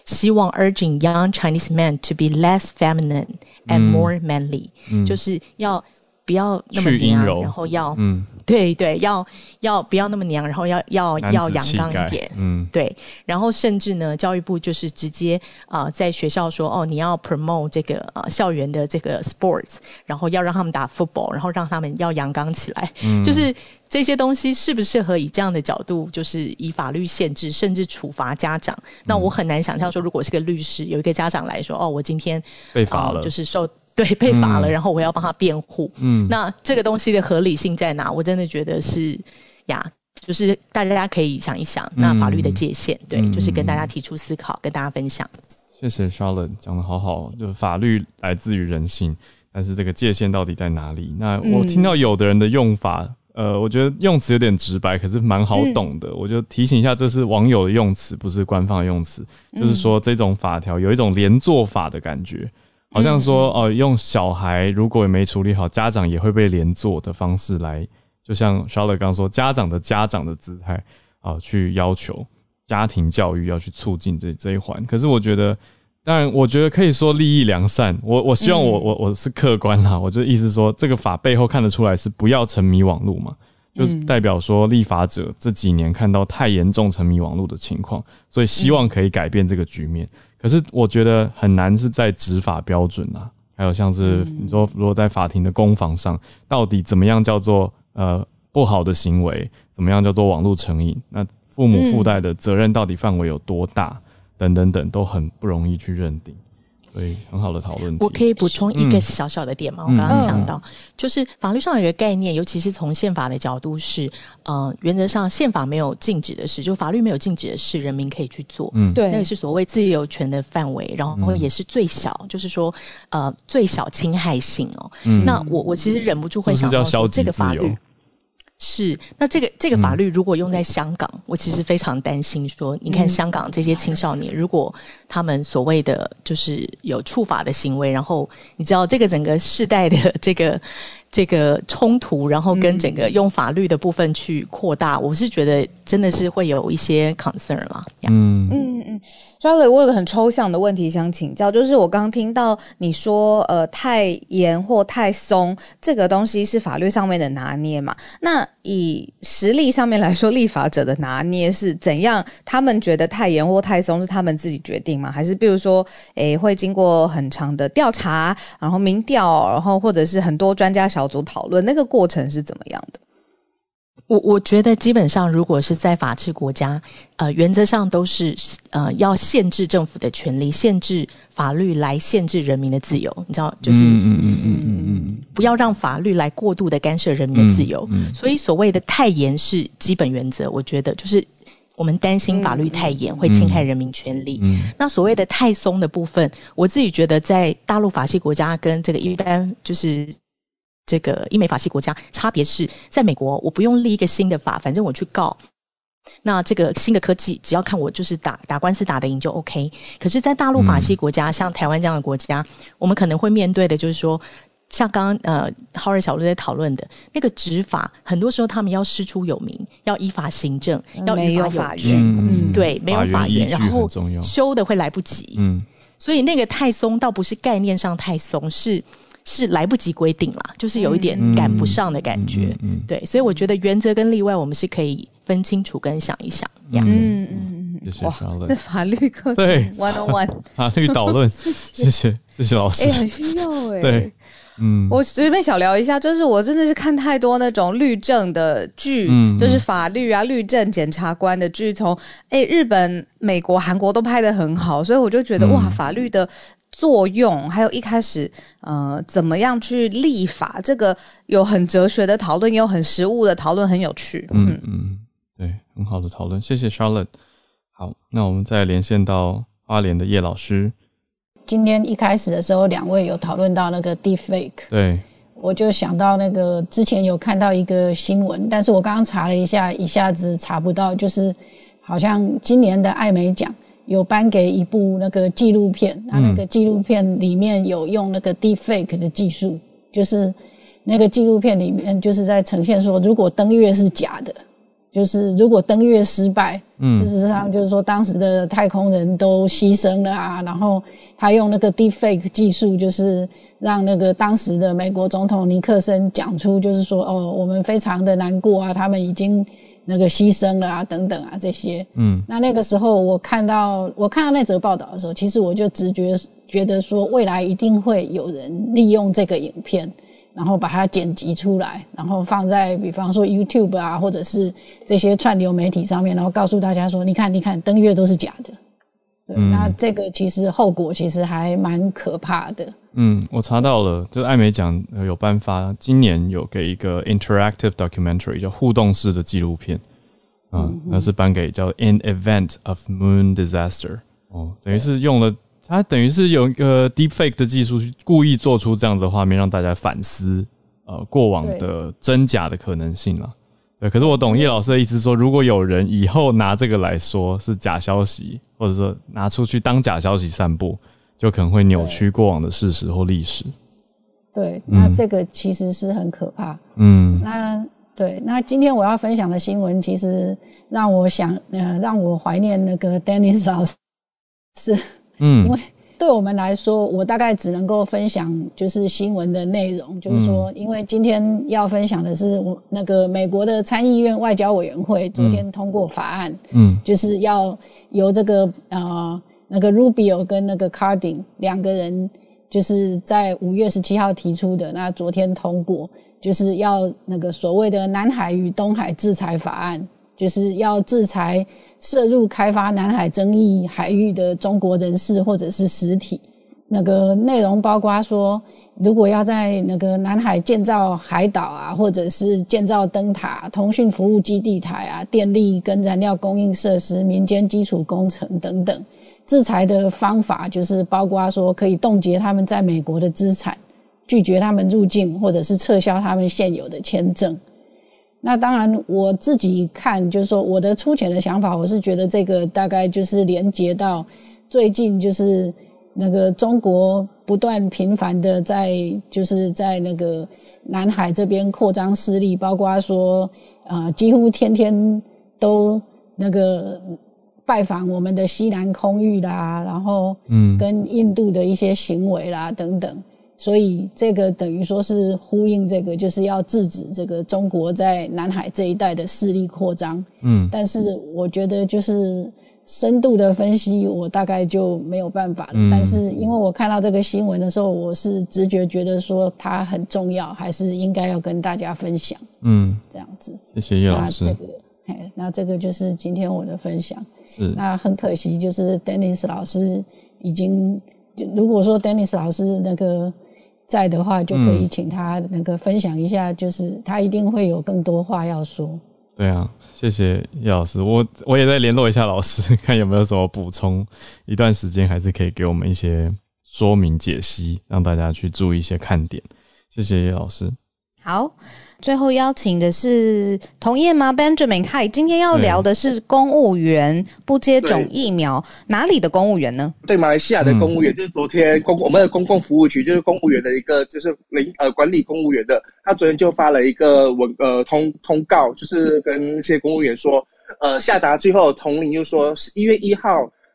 希望 urging young Chinese men to be less feminine and more manly，、就是要不要那么阴柔。然后要、嗯对对，要要不要那么娘，然后要要要阳刚一点，嗯，对，然后甚至呢，教育部就是直接啊、呃在学校说，哦，你要 promote 这个呃校园的这个 sports，然后要让他们打 football，然后让他们要阳刚起来，就是这些东西适不适合以这样的角度，就是以法律限制，甚至处罚家长？那我很难想象说，如果是个律师，有一个家长来说，哦，我今天被罚了，呃就是受对被罚了，嗯然后我要帮他辩护。嗯那这个东西的合理性在哪？我真的觉得是呀，就是大家可以想一想，那法律的界限，对，嗯就是跟大家提出思考，跟大家分享。谢谢 Charlotte 讲的好好，就是法律来自于人性，但是这个界限到底在哪里？那我听到有的人的用法，呃，我觉得用词有点直白，可是蛮好懂的。我就提醒一下，这是网友的用词，不是官方的用词。就是说，这种法条有一种连坐法的感觉，好像说，哦、用小孩如果没处理好，家长也会被连坐的方式来，就像 Charlotte 刚说，家长的家长的姿态啊、去要求家庭教育要去促进这这一环。可是我觉得。当然，我觉得可以说利益良善。我我希望我、我我是客观啦，我就意思说，这个法背后看得出来是不要沉迷网络嘛，就是代表说立法者这几年看到太严重沉迷网络的情况，所以希望可以改变这个局面。可是我觉得很难是在执法标准啊，还有像是你说如果在法庭的攻防上，到底怎么样叫做呃不好的行为，怎么样叫做网络成瘾？那父母附带的责任到底范围有多大？等等等都很不容易去认定，所以很好的讨论。我可以补充一嗯个小小的点吗？我刚刚想到，就是法律上有一个概念，尤其是从宪法的角度是，呃，原则上宪法没有禁止的事，就法律没有禁止的事，人民可以去做。嗯对，那个是所谓自由权的范围，然后也是最小，就是说，呃，最小侵害性哦。嗯那我我其实忍不住会想到说，这个法律由？是，那这个这个法律如果用在香港，我其实非常担心说，你看香港这些青少年，如果他们所谓的就是有触法的行为，然后你知道这个整个世代的这个这个冲突，然后跟整个用法律的部分去扩大，我是觉得真的是会有一些 concern 啦。嗯嗯嗯 Charlie，我有个很抽象的问题想请教，就是我刚听到你说，呃，太严或太松这个东西是法律上面的拿捏嘛？那以实力上面来说，立法者的拿捏是怎样？他们觉得太严或太松是他们自己决定吗？还是比如说，诶，会经过很长的调查，然后民调，然后或者是很多专家小组讨论，那个过程是怎么样的？我我觉得基本上，如果是在法治国家，呃，原则上都是呃要限制政府的权利，限制法律来限制人民的自由。你知道，就是嗯嗯嗯嗯嗯嗯不要让法律来过度的干涉人民的自由。嗯嗯所以所谓的太严是基本原则，我觉得就是我们担心法律太严会侵害人民权利。嗯那所谓的太松的部分，我自己觉得在大陆法系国家跟这个一般就是这个英美法系国家差别是，在美国我不用立一个新的法，反正我去告。那这个新的科技，只要看我就是打打官司打得赢就 OK。可是，在大陆法系国家，像台湾这样的国家，我们可能会面对的就是说，像刚刚呃浩瑞小鹿在讨论的那个执法，很多时候他们要师出有名，要依法行政，要没依法有法据，院嗯对，没有法依院，然后。修的会来不及。嗯所以那个太松，倒不是概念上太松，是是来不及规定啦，就是有一点赶不上的感觉。嗯嗯对，所以我觉得原则跟例外，我们是可以分清楚跟想一想嗯。嗯嗯谢谢哇这法律课程对。one on one，法律导论，谢谢。谢谢老师。哎、。很需要哎、对，嗯，我随便小聊一下，就是我真的是看太多那种律政的剧，嗯就是法律啊、律政检察官的剧，从哎日本、美国、韩国都拍的很好，所以我就觉得、嗯。哇，法律的作用，还有一开始呃怎么样去立法，这个有很哲学的讨论，也有很实务的讨论，很有趣。嗯嗯，对，很好的讨论，谢谢 Charlotte。好，那我们再连线到花莲的叶老师。今天一开始的时候，两位有讨论到那个 deepfake，对，我就想到那个之前有看到一个新闻，但是我刚刚查了一下，一下子查不到，就是好像今年的艾美奖有颁给一部那个纪录片，那那个纪录片里面有用那个 deepfake 的技术，就是那个纪录片里面就是在呈现说，如果登月是假的，就是如果登月失败，嗯。事实上就是说当时的太空人都牺牲了啊，然后他用那个 deepfake 技术，就是让那个当时的美国总统尼克森讲出，就是说哦，我们非常的难过啊，他们已经那个牺牲了啊，等等啊这些。嗯那那个时候我看到我看到那则报道的时候，其实我就直觉觉得说，未来一定会有人利用这个影片，然后把它剪辑出来，然后放在比方说 YouTube 啊，或者是这些串流媒体上面，然后告诉大家说，你看，你看，登月都是假的。对，嗯。那这个其实后果其实还蛮可怕的。嗯，我查到了，就是艾美奖呃有颁发，今年有给一个 interactive documentary 叫互动式的纪录片，嗯、那是颁给叫 In Event of Moon Disaster，哦，等于是用了它等于是有一个 deepfake 的技术去故意做出这样的画面，让大家反思呃过往的真假的可能性了。对，可是我懂叶老师的意思说，如果有人以后拿这个来说是假消息，或者说拿出去当假消息散布，就可能会扭曲过往的事实或历史。对，那这个其实是很可怕。嗯那对，那今天我要分享的新闻，其实让我想，呃，让我怀念那个 Dennis 老师，是嗯，因为对我们来说，我大概只能够分享就是新闻的内容，就是说，因为今天要分享的是我那个美国的参议院外交委员会昨天通过法案，嗯。就是要由这个呃那个 Rubio 跟那个 Cardin 两个人，就是在五月十七号提出的，那昨天通过，就是要那个所谓的南海与东海制裁法案，就是要制裁涉入开发南海争议海域的中国人士或者是实体。那个内容包括说，如果要在那个南海建造海岛啊，或者是建造灯塔、通讯服务基地台啊、电力跟燃料供应设施、民间基础工程等等，制裁的方法就是包括说可以冻结他们在美国的资产，拒绝他们入境，或者是撤销他们现有的签证。那当然，我自己看，就是说我的粗浅的想法，我是觉得这个大概就是连接到最近就是那个中国不断频繁的在就是在那个南海这边扩张势力，包括说呃几乎天天都那个拜访我们的西南空域啦，然后嗯跟印度的一些行为啦等等。所以这个等于说是呼应这个，就是要制止这个中国在南海这一带的势力扩张。嗯但是我觉得就是深度的分析，我大概就没有办法了。嗯但是因为我看到这个新闻的时候，我是直觉觉得说它很重要，还是应该要跟大家分享嗯，这样子。谢谢叶老那师这。个，哎，那这个就是今天我的分享。是那很可惜，就是 Dennis 老师已经，就如果说 Dennis 老师那个在的话，就可嗯以请他那个分享一下，就是他一定会有更多话要说。对啊，谢谢叶老师。我我也在联络一下老师，看有没有什么补充。一段时间还是可以给我们一些说明解析，让大家去注意一些看点。谢谢叶老师。好，最后邀请的是同业吗？Benjamin，嗨，今天要聊的是公务员不接种疫苗，哪里的公务员呢？对马来西亚的公务员，就是昨天公我们的公共服务局，就是公务员的一个就是领呃管理公务员的，他昨天就发了一个文呃通通告，就是跟一些公务员说，呃下达最后统领就说一月一号，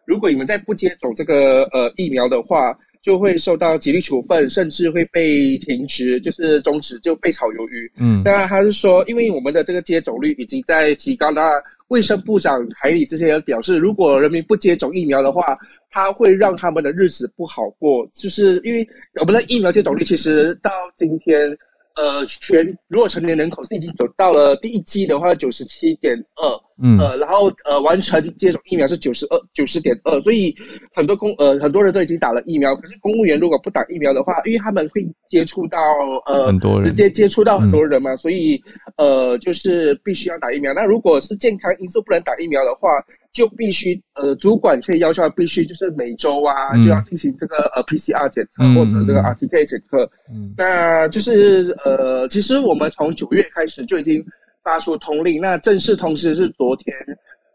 如果你们再不接种这个呃疫苗的话，就会受到纪律处分，甚至会被停职，就是终止，就被炒鱿鱼。嗯当然，他是说，因为我们的这个接种率已经在提高，那卫生部长海里这些人表示，如果人民不接种疫苗的话，他会让他们的日子不好过。就是因为我们的疫苗接种率其实到今天，呃，全如果成年人口是已经走到了第一季的话，九十七点二，嗯呃，然后呃，完成接种疫苗是九十二九十点二，所以很多公呃很多人都已经打了疫苗，可是公务员如果不打疫苗的话，因为他们会接触到呃很多人直接接触到很多人嘛，所以呃就是必须要打疫苗。那如果是健康因素不能打疫苗的话，就必须呃主管可以要求他必须就是每周啊、嗯就要进行这个呃 PCR 检测嗯或者这个嗯 RTK 检测。嗯那就是呃，其实我们从九月开始就已经发出通令，那正式通知是昨天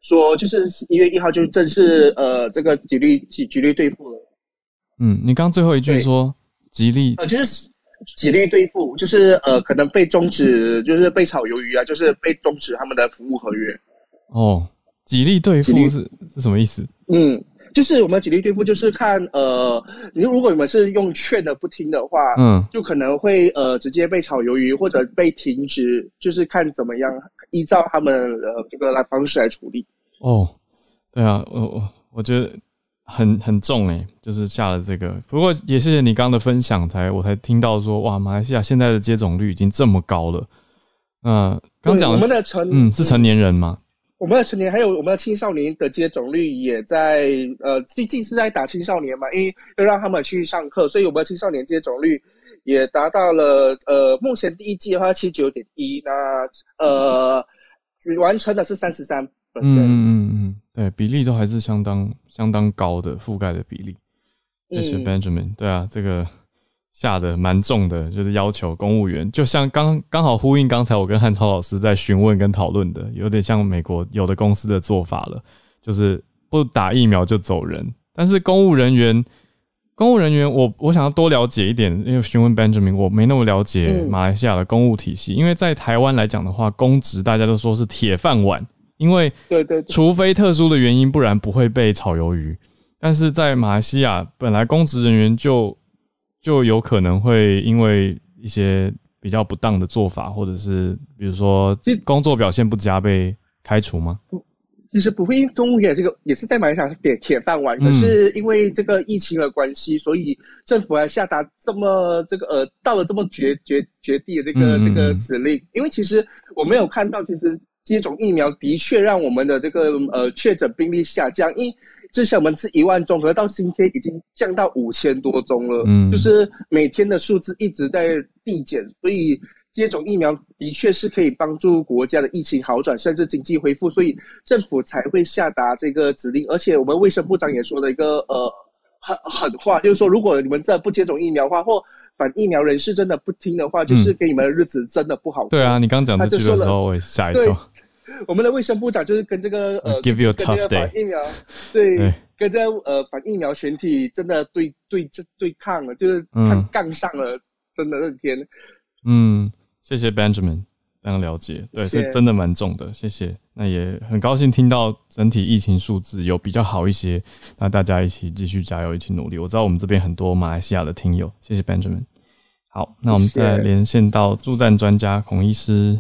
说，就是一月一号就正式呃这个纪律纪纪律对付了。嗯，你刚最后一句对说吉利呃，就是几例兑付，就是呃，可能被终止，就是被炒鱿鱼啊，就是被终止他们的服务合约。哦，几例兑付是是什么意思？嗯，就是我们极力对付，就是看呃，你如果你们是用劝的不听的话，嗯，就可能会呃直接被炒鱿鱼或者被停职，就是看怎么样，依照他们呃这个来方式来处理。哦，对啊，我我我觉得很很重诶，就是下了这个。不过也谢谢你刚刚的分享，才我才听到说，哇，马来西亚现在的接种率已经这么高了。嗯，刚讲我们的成嗯是成年人吗？我们的成年还有我们的青少年的接种率也在呃，最近是在打青少年嘛，因为要让他们去上课，所以我们的青少年接种率也达到了呃，目前第一季的话七九点一，那呃完成的是三十三。嗯嗯嗯，对，比例都还是相当相当高的覆盖的比例。谢谢 Benjamin，对啊，这个下的蛮重的，就是要求公务员，就像刚刚好呼应刚才我跟汉超老师在询问跟讨论的，有点像美国有的公司的做法了，就是不打疫苗就走人。但是公务人员，公务人员，我我想要多了解一点，因为询问 Benjamin，我没那么了解马来西亚的公务体系，因为在台湾来讲的话，公职大家都说是铁饭碗。因为对对，除非特殊的原因，不然不会被炒鱿鱼。但是在马来西亚，本来公职人员就就有可能会因为一些比较不当的做法，或者是比如说工作表现不佳被开除吗？其实不会，因为公务员这个也是在马来西亚铁铁饭碗，可是因为这个疫情的关系，所以政府还下达这么这个呃到了这么绝绝绝地的这个这个指令。因为其实我没有看到，其实。接种疫苗的确让我们的这个呃确诊病例下降，因之前我们是一万宗，可到今天已经降到五千多宗了，嗯，就是每天的数字一直在递减，所以接种疫苗的确是可以帮助国家的疫情好转，甚至经济恢复，所以政府才会下达这个指令。而且我们卫生部长也说了一个呃狠狠话，就是说如果你们再不接种疫苗的话，或反疫苗人士真的不听的话，就是给你们的日子真的不好。对啊，你刚讲这句的时候，我也吓一跳。我们的卫生部长就是跟这个呃，跟这个反疫苗，对，跟这呃反疫苗群体真的对对这对抗了，就是他杠上了，真的那天。嗯，谢谢 Benjamin，非常了解，对，是真的蛮重的，谢谢。那也很高兴听到整体疫情数字有比较好一些，那大家一起继续加油，一起努力。我知道我们这边很多马来西亚的听友，谢谢 Benjamin。好，那我们再连线到助战专家孔医师。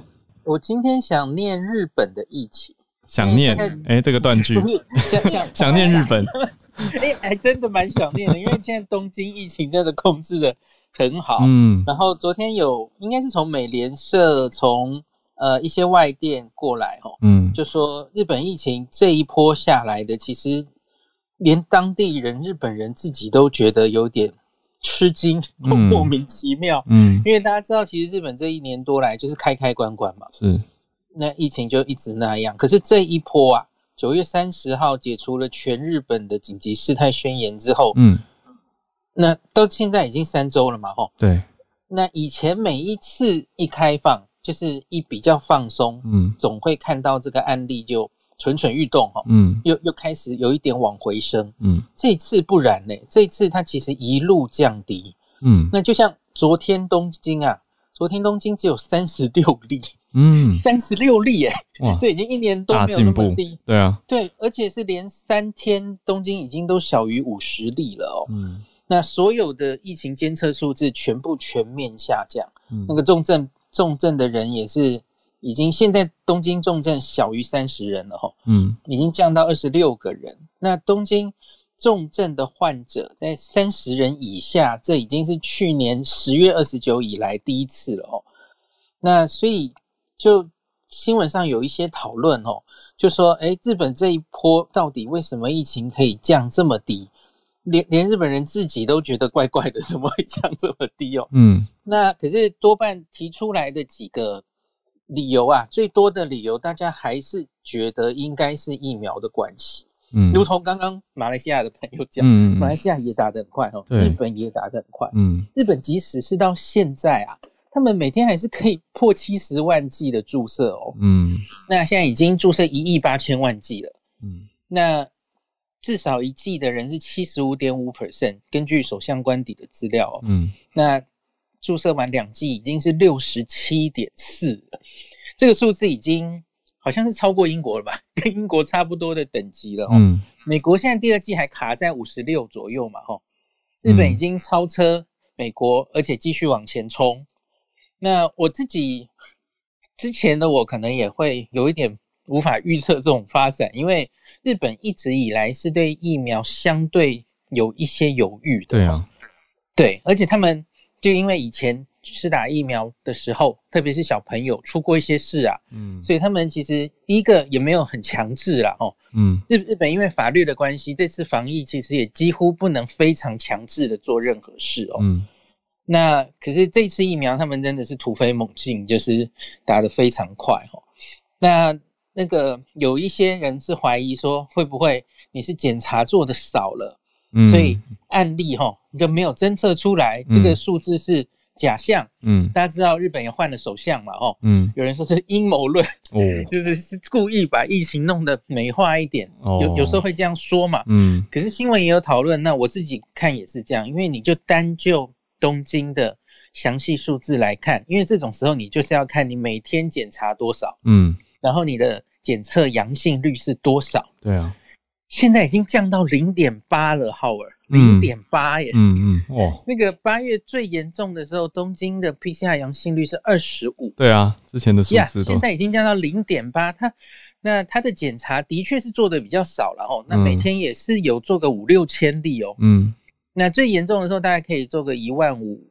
我今天想念日本的疫情，想念哎，这个断句，想念日本，哎，还真的蛮想念的，因为现在东京疫情真的控制的很好，嗯，然后昨天有应该是从美联社从呃一些外电过来哦，嗯，就说日本疫情这一波下来的，其实连当地人日本人自己都觉得有点。吃惊，莫名其妙。嗯，因为大家知道，其实日本这一年多来就是开开关关嘛。是，那疫情就一直那样。可是这一波啊，九月三十号解除了全日本的紧急事态宣言之后，嗯，那到现在已经三周了嘛，吼。对。那以前每一次一开放，就是一比较放松，嗯，总会看到这个案例就。蠢蠢欲动哈，嗯，又又开始有一点往回升，嗯，这次不然呢，这次它其实一路降低，嗯，那就像昨天东京啊，昨天东京只有三十六例，嗯，三十六例，哎，哇，这已经一年多没有那么低，对啊，对，而且是连三天东京已经都小于五十例了哦，嗯，那所有的疫情监测数字全部全面下降，嗯，那个重症重症的人也是。已经现在东京重症小于三十人了哈，嗯，已经降到二十六个人。那东京重症的患者在三十人以下，这已经是去年十月二十九以来第一次了哦。那所以就新闻上有一些讨论哦，就说哎，日本这一波到底为什么疫情可以降这么低？连连日本人自己都觉得怪怪的，怎么会降这么低哦？嗯，那可是多半提出来的几个。理由啊，最多的理由，大家还是觉得应该是疫苗的关系。嗯，如同刚刚马来西亚的朋友讲，嗯马来西亚也打得很快哦，日本也打得很快。嗯，日本即使是到现在啊，他们每天还是可以破七十万剂的注射哦。嗯，那现在已经注射一亿八千万剂了。嗯，那至少一剂的人是七十五点五 percent，根据首相官邸的资料哦。嗯，那。注射完两剂已经是六十七点四了，这个数字已经好像是超过英国了吧？跟英国差不多的等级了。嗯，美国现在第二季还卡在五十六左右嘛？哈，日本已经超车美国，而且继续往前冲。那我自己之前的我可能也会有一点无法预测这种发展，因为日本一直以来是对疫苗相对有一些犹豫的。对啊，对，而且他们。就因为以前是打疫苗的时候，特别是小朋友出过一些事啊，嗯，所以他们其实第一个也没有很强制啦，哦，嗯，日日本因为法律的关系，这次防疫其实也几乎不能非常强制的做任何事哦，嗯，那可是这次疫苗他们真的是突飞猛进，就是打得非常快哦，那那个有一些人是怀疑说会不会你是检查做的少了。所以案例哈就没有侦测出来，这个数字是假象。嗯，大家知道日本也换了首相嘛？哦，嗯，有人说是阴谋论，哦，就是是故意把疫情弄得美化一点。哦，有有时候会这样说嘛。嗯，可是新闻也有讨论，那我自己看也是这样，因为你就单就东京的详细数字来看，因为这种时候你就是要看你每天检查多少，嗯，然后你的检测阳性率是多少。对啊。现在已经降到零点八了，浩尔，零点八耶。嗯嗯，哦，那个八月最严重的时候，东京的 PCR 阳性率是二十五。对啊，之前的数字现在已经降到零点八。它那它的检查的确是做的比较少了哦。那每天也是有做个五六千例哦。嗯，那最严重的时候大概可以做个一万五。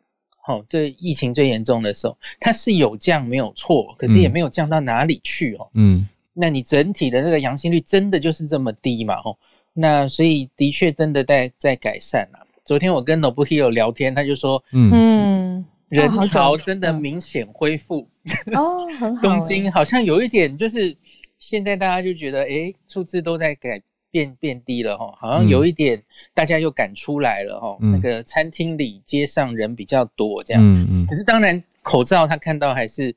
哦，这疫情最严重的时候，它是有降没有错，可是也没有降到哪里去哦。嗯。那你整体的那个阳性率真的就是这么低嘛？吼，那所以的确真的在在改善了。昨天我跟 Nobuhiro 聊天，他就说，嗯，人潮真的明显恢复。哦，很好。东京好像有一点，就是现在大家就觉得，哎，数字都在改变变低了，哈，好像有一点大家又赶出来了，哈，那个餐厅里街上人比较多，这样。嗯嗯。可是当然，口罩他看到还是。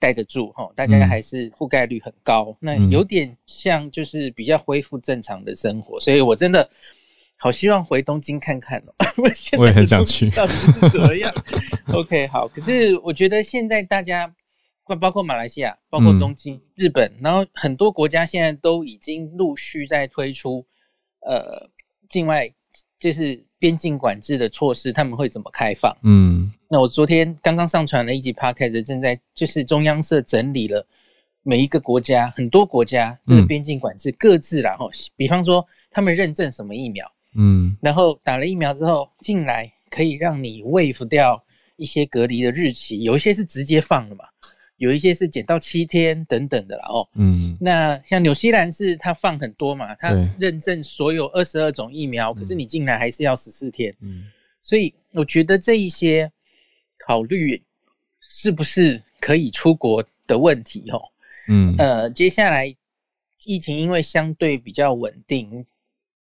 戴得住哈，大家还是覆盖率很高，那有点像就是比较恢复正常的生活，所以我真的好希望回东京看看哦。我也很想去，到底是怎么样？OK，好。可是我觉得现在大家，包括马来西亚、包括东京、日本，然后很多国家现在都已经陆续在推出呃境外就是边境管制的措施，他们会怎么开放？嗯。那我昨天刚刚上传了一集 podcast，正在就是中央社整理了每一个国家，很多国家这个边境管制各自然后，比方说他们认证什么疫苗，嗯，然后打了疫苗之后进来可以让你 waive 掉一些隔离的日期，有一些是直接放了嘛，有一些是减到七天等等的啦哦，嗯，那像纽西兰是它放很多嘛，它认证所有二十二种疫苗，可是你进来还是要十四天，嗯，所以我觉得这一些。考虑是不是可以出国的问题哦，嗯。呃，接下来疫情因为相对比较稳定，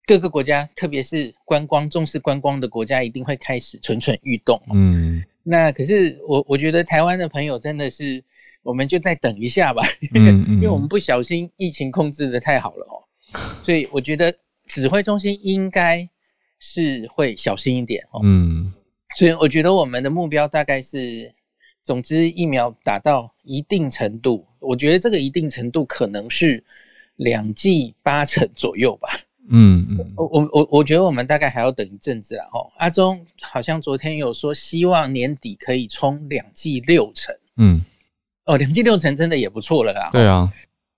各个国家特别是观光重视观光的国家一定会开始蠢蠢欲动，嗯，那可是我我觉得台湾的朋友真的是，我们就再等一下吧，嗯 因为我们不小心疫情控制的太好了哦，所以我觉得指挥中心应该是会小心一点哦，嗯。所以我觉得我们的目标大概是，总之疫苗打到一定程度，我觉得这个一定程度可能是两剂八成左右吧。嗯嗯，我我我我觉得我们大概还要等一阵子了哦。阿忠好像昨天有说希望年底可以冲两剂六成。嗯，哦，两剂六成真的也不错了啦。对啊，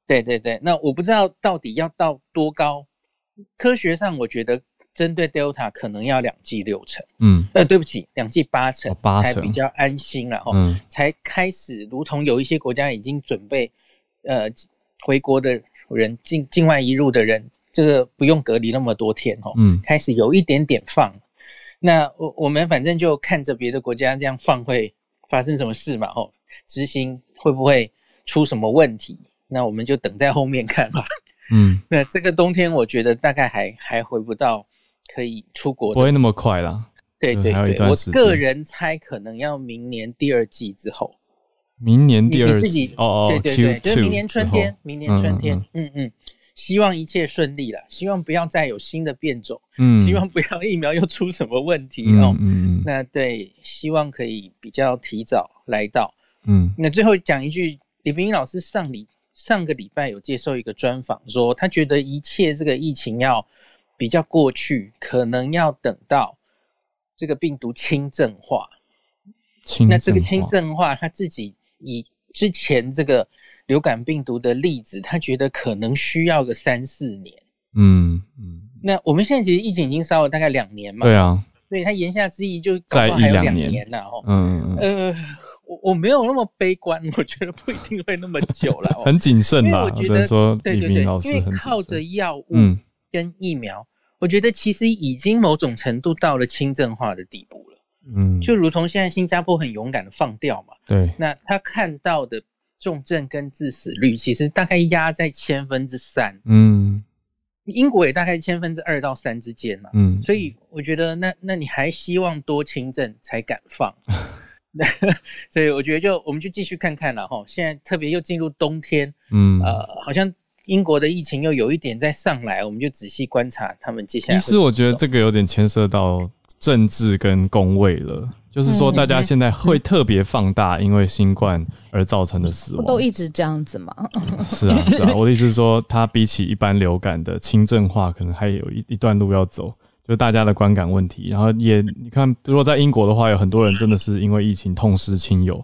对对对，那我不知道到底要到多高，科学上我觉得。针对 Delta 可能要两剂六成，嗯，呃，对不起，两剂八成，八成才比较安心了哈，嗯，才开始如同有一些国家已经准备，呃，回国的人境境外一入的人，这个不用隔离那么多天哈，嗯，开始有一点点放，那我我们反正就看着别的国家这样放会发生什么事嘛，哦，执行会不会出什么问题？那我们就等在后面看吧，嗯，那这个冬天我觉得大概还还回不到。可以出国不会那么快啦，对对对，我个人猜可能要明年第二季之后，明年第二季？哦哦，对对对，就是明年春天，明年春天，嗯。嗯，希望一切顺利了，希望不要再有新的变种，嗯，希望不要疫苗又出什么问题哦，嗯嗯，那对，希望可以比较提早来到，嗯，那最后讲一句，李冰老师上礼上个礼拜有接受一个专访，说他觉得一切这个疫情要比较过去，可能要等到这个病毒轻症化，那这个轻症化他自己以之前这个。流感病毒的例子，他觉得可能需要个三四年。嗯嗯，那我们现在其实疫情已经烧了大概两年嘛。对啊，所以他言下之意就搞还有两年了。哦，嗯呃，我我没有那么悲观，我觉得不一定会那么久了。很谨慎吧？我觉得说，对对对，因为靠着药物跟疫苗，我觉得其实已经某种程度到了轻症化的地步了。嗯，就如同现在新加坡很勇敢的放掉嘛。对，那他看到的。重症跟致死率其实大概压在千分之三，嗯，英国也大概千分之二到三之间嘛，嗯，所以我觉得那那你还希望多轻症才敢放，所以我觉得就我们就继续看看了哈。现在特别又进入冬天，嗯，呃，好像英国的疫情又有一点在上来，我们就仔细观察他们接下来。其实我觉得这个有点牵涉到政治跟工位了。就是说，大家现在会特别放大因为新冠而造成的死亡，都一直这样子吗？是啊，是啊。我的意思是说，它比起一般流感的轻症化，可能还有一一段路要走，就大家的观感问题。然后也你看，如果在英国的话，有很多人真的是因为疫情痛失亲友，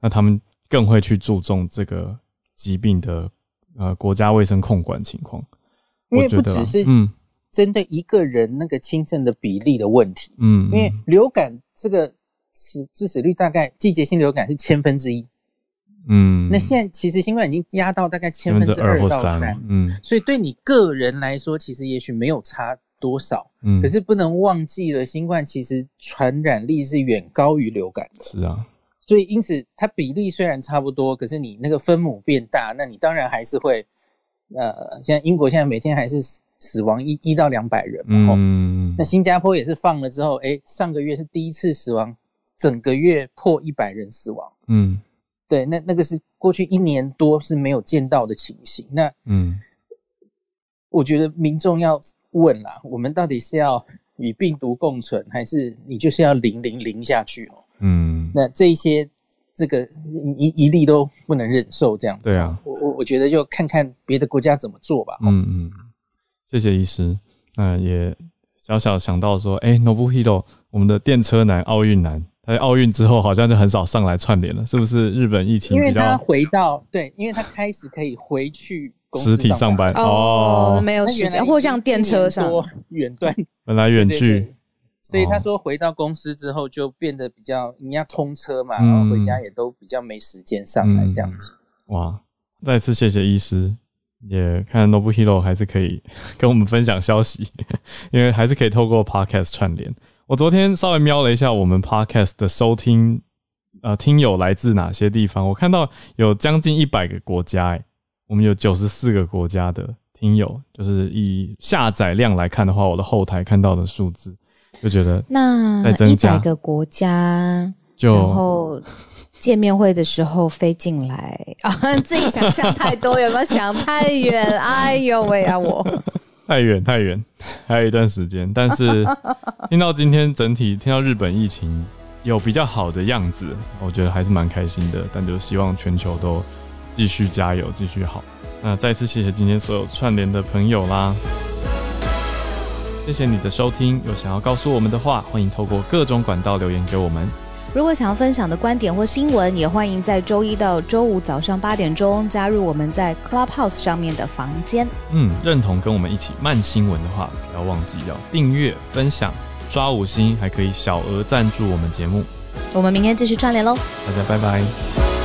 那他们更会去注重这个疾病的呃国家卫生控管情况。因为不只是嗯针对一个人那个轻症的比例的问题，嗯，因为流感这个。死致死率大概季节性流感是千分之一，嗯，那现在其实新冠已经压到大概千分之二到三，嗯，所以对你个人来说，其实也许没有差多少，嗯，可是不能忘记了，新冠其实传染力是远高于流感的，是啊，所以因此它比例虽然差不多，可是你那个分母变大，那你当然还是会，呃，像英国现在每天还是死亡一一到两百人嘛，嗯，那新加坡也是放了之后，哎，上个月是第一次死亡。整个月破一百人死亡，嗯，对，那那个是过去一年多是没有见到的情形。那，嗯，我觉得民众要问啦，我们到底是要与病毒共存，还是你就是要零零零下去哦？嗯，那这些这个一一例都不能忍受这样子。对啊，我我我觉得就看看别的国家怎么做吧。嗯嗯，谢谢医师。那也小小想到说，哎，Nobuhiro，我们的电车男、奥运男。在奥运之后，好像就很少上来串联了，是不是？日本疫情因为他回到对，因为他开始可以回去实体上班哦，没有时间，或像电车上远端本来远距，所以他说回到公司之后就变得比较你要通车嘛，然后回家也都比较没时间上来这样子。哇，再次谢谢医师，也看 Nobu Hero 还是可以 跟我们分享消息，因为还是可以透过 Podcast 串联。我昨天稍微瞄了一下我们 podcast 的收听，呃，听友来自哪些地方？我看到有将近一百个国家，哎，我们有九十四个国家的听友，就是以下载量来看的话，我的后台看到的数字，就觉得那一百个国家，就然后见面会的时候飞进来啊，自己想象太多，有没有想太远？哎呦喂啊，我。太 远太远，还有一段时间。但是听到今天整体听到日本疫情有比较好的样子，我觉得还是蛮开心的。但就希望全球都继续加油，继续好。那再次谢谢今天所有串联的朋友啦，谢谢你的收听。有想要告诉我们的话，欢迎透过各种管道留言给我们。如果想要分享的观点或新闻，也欢迎在周一到周五早上八点钟加入我们在 Clubhouse 上面的房间。嗯，认同跟我们一起慢新闻的话，不要忘记要订阅、分享、抓五星，还可以小额赞助我们节目。我们明天继续串联喽，大家拜拜。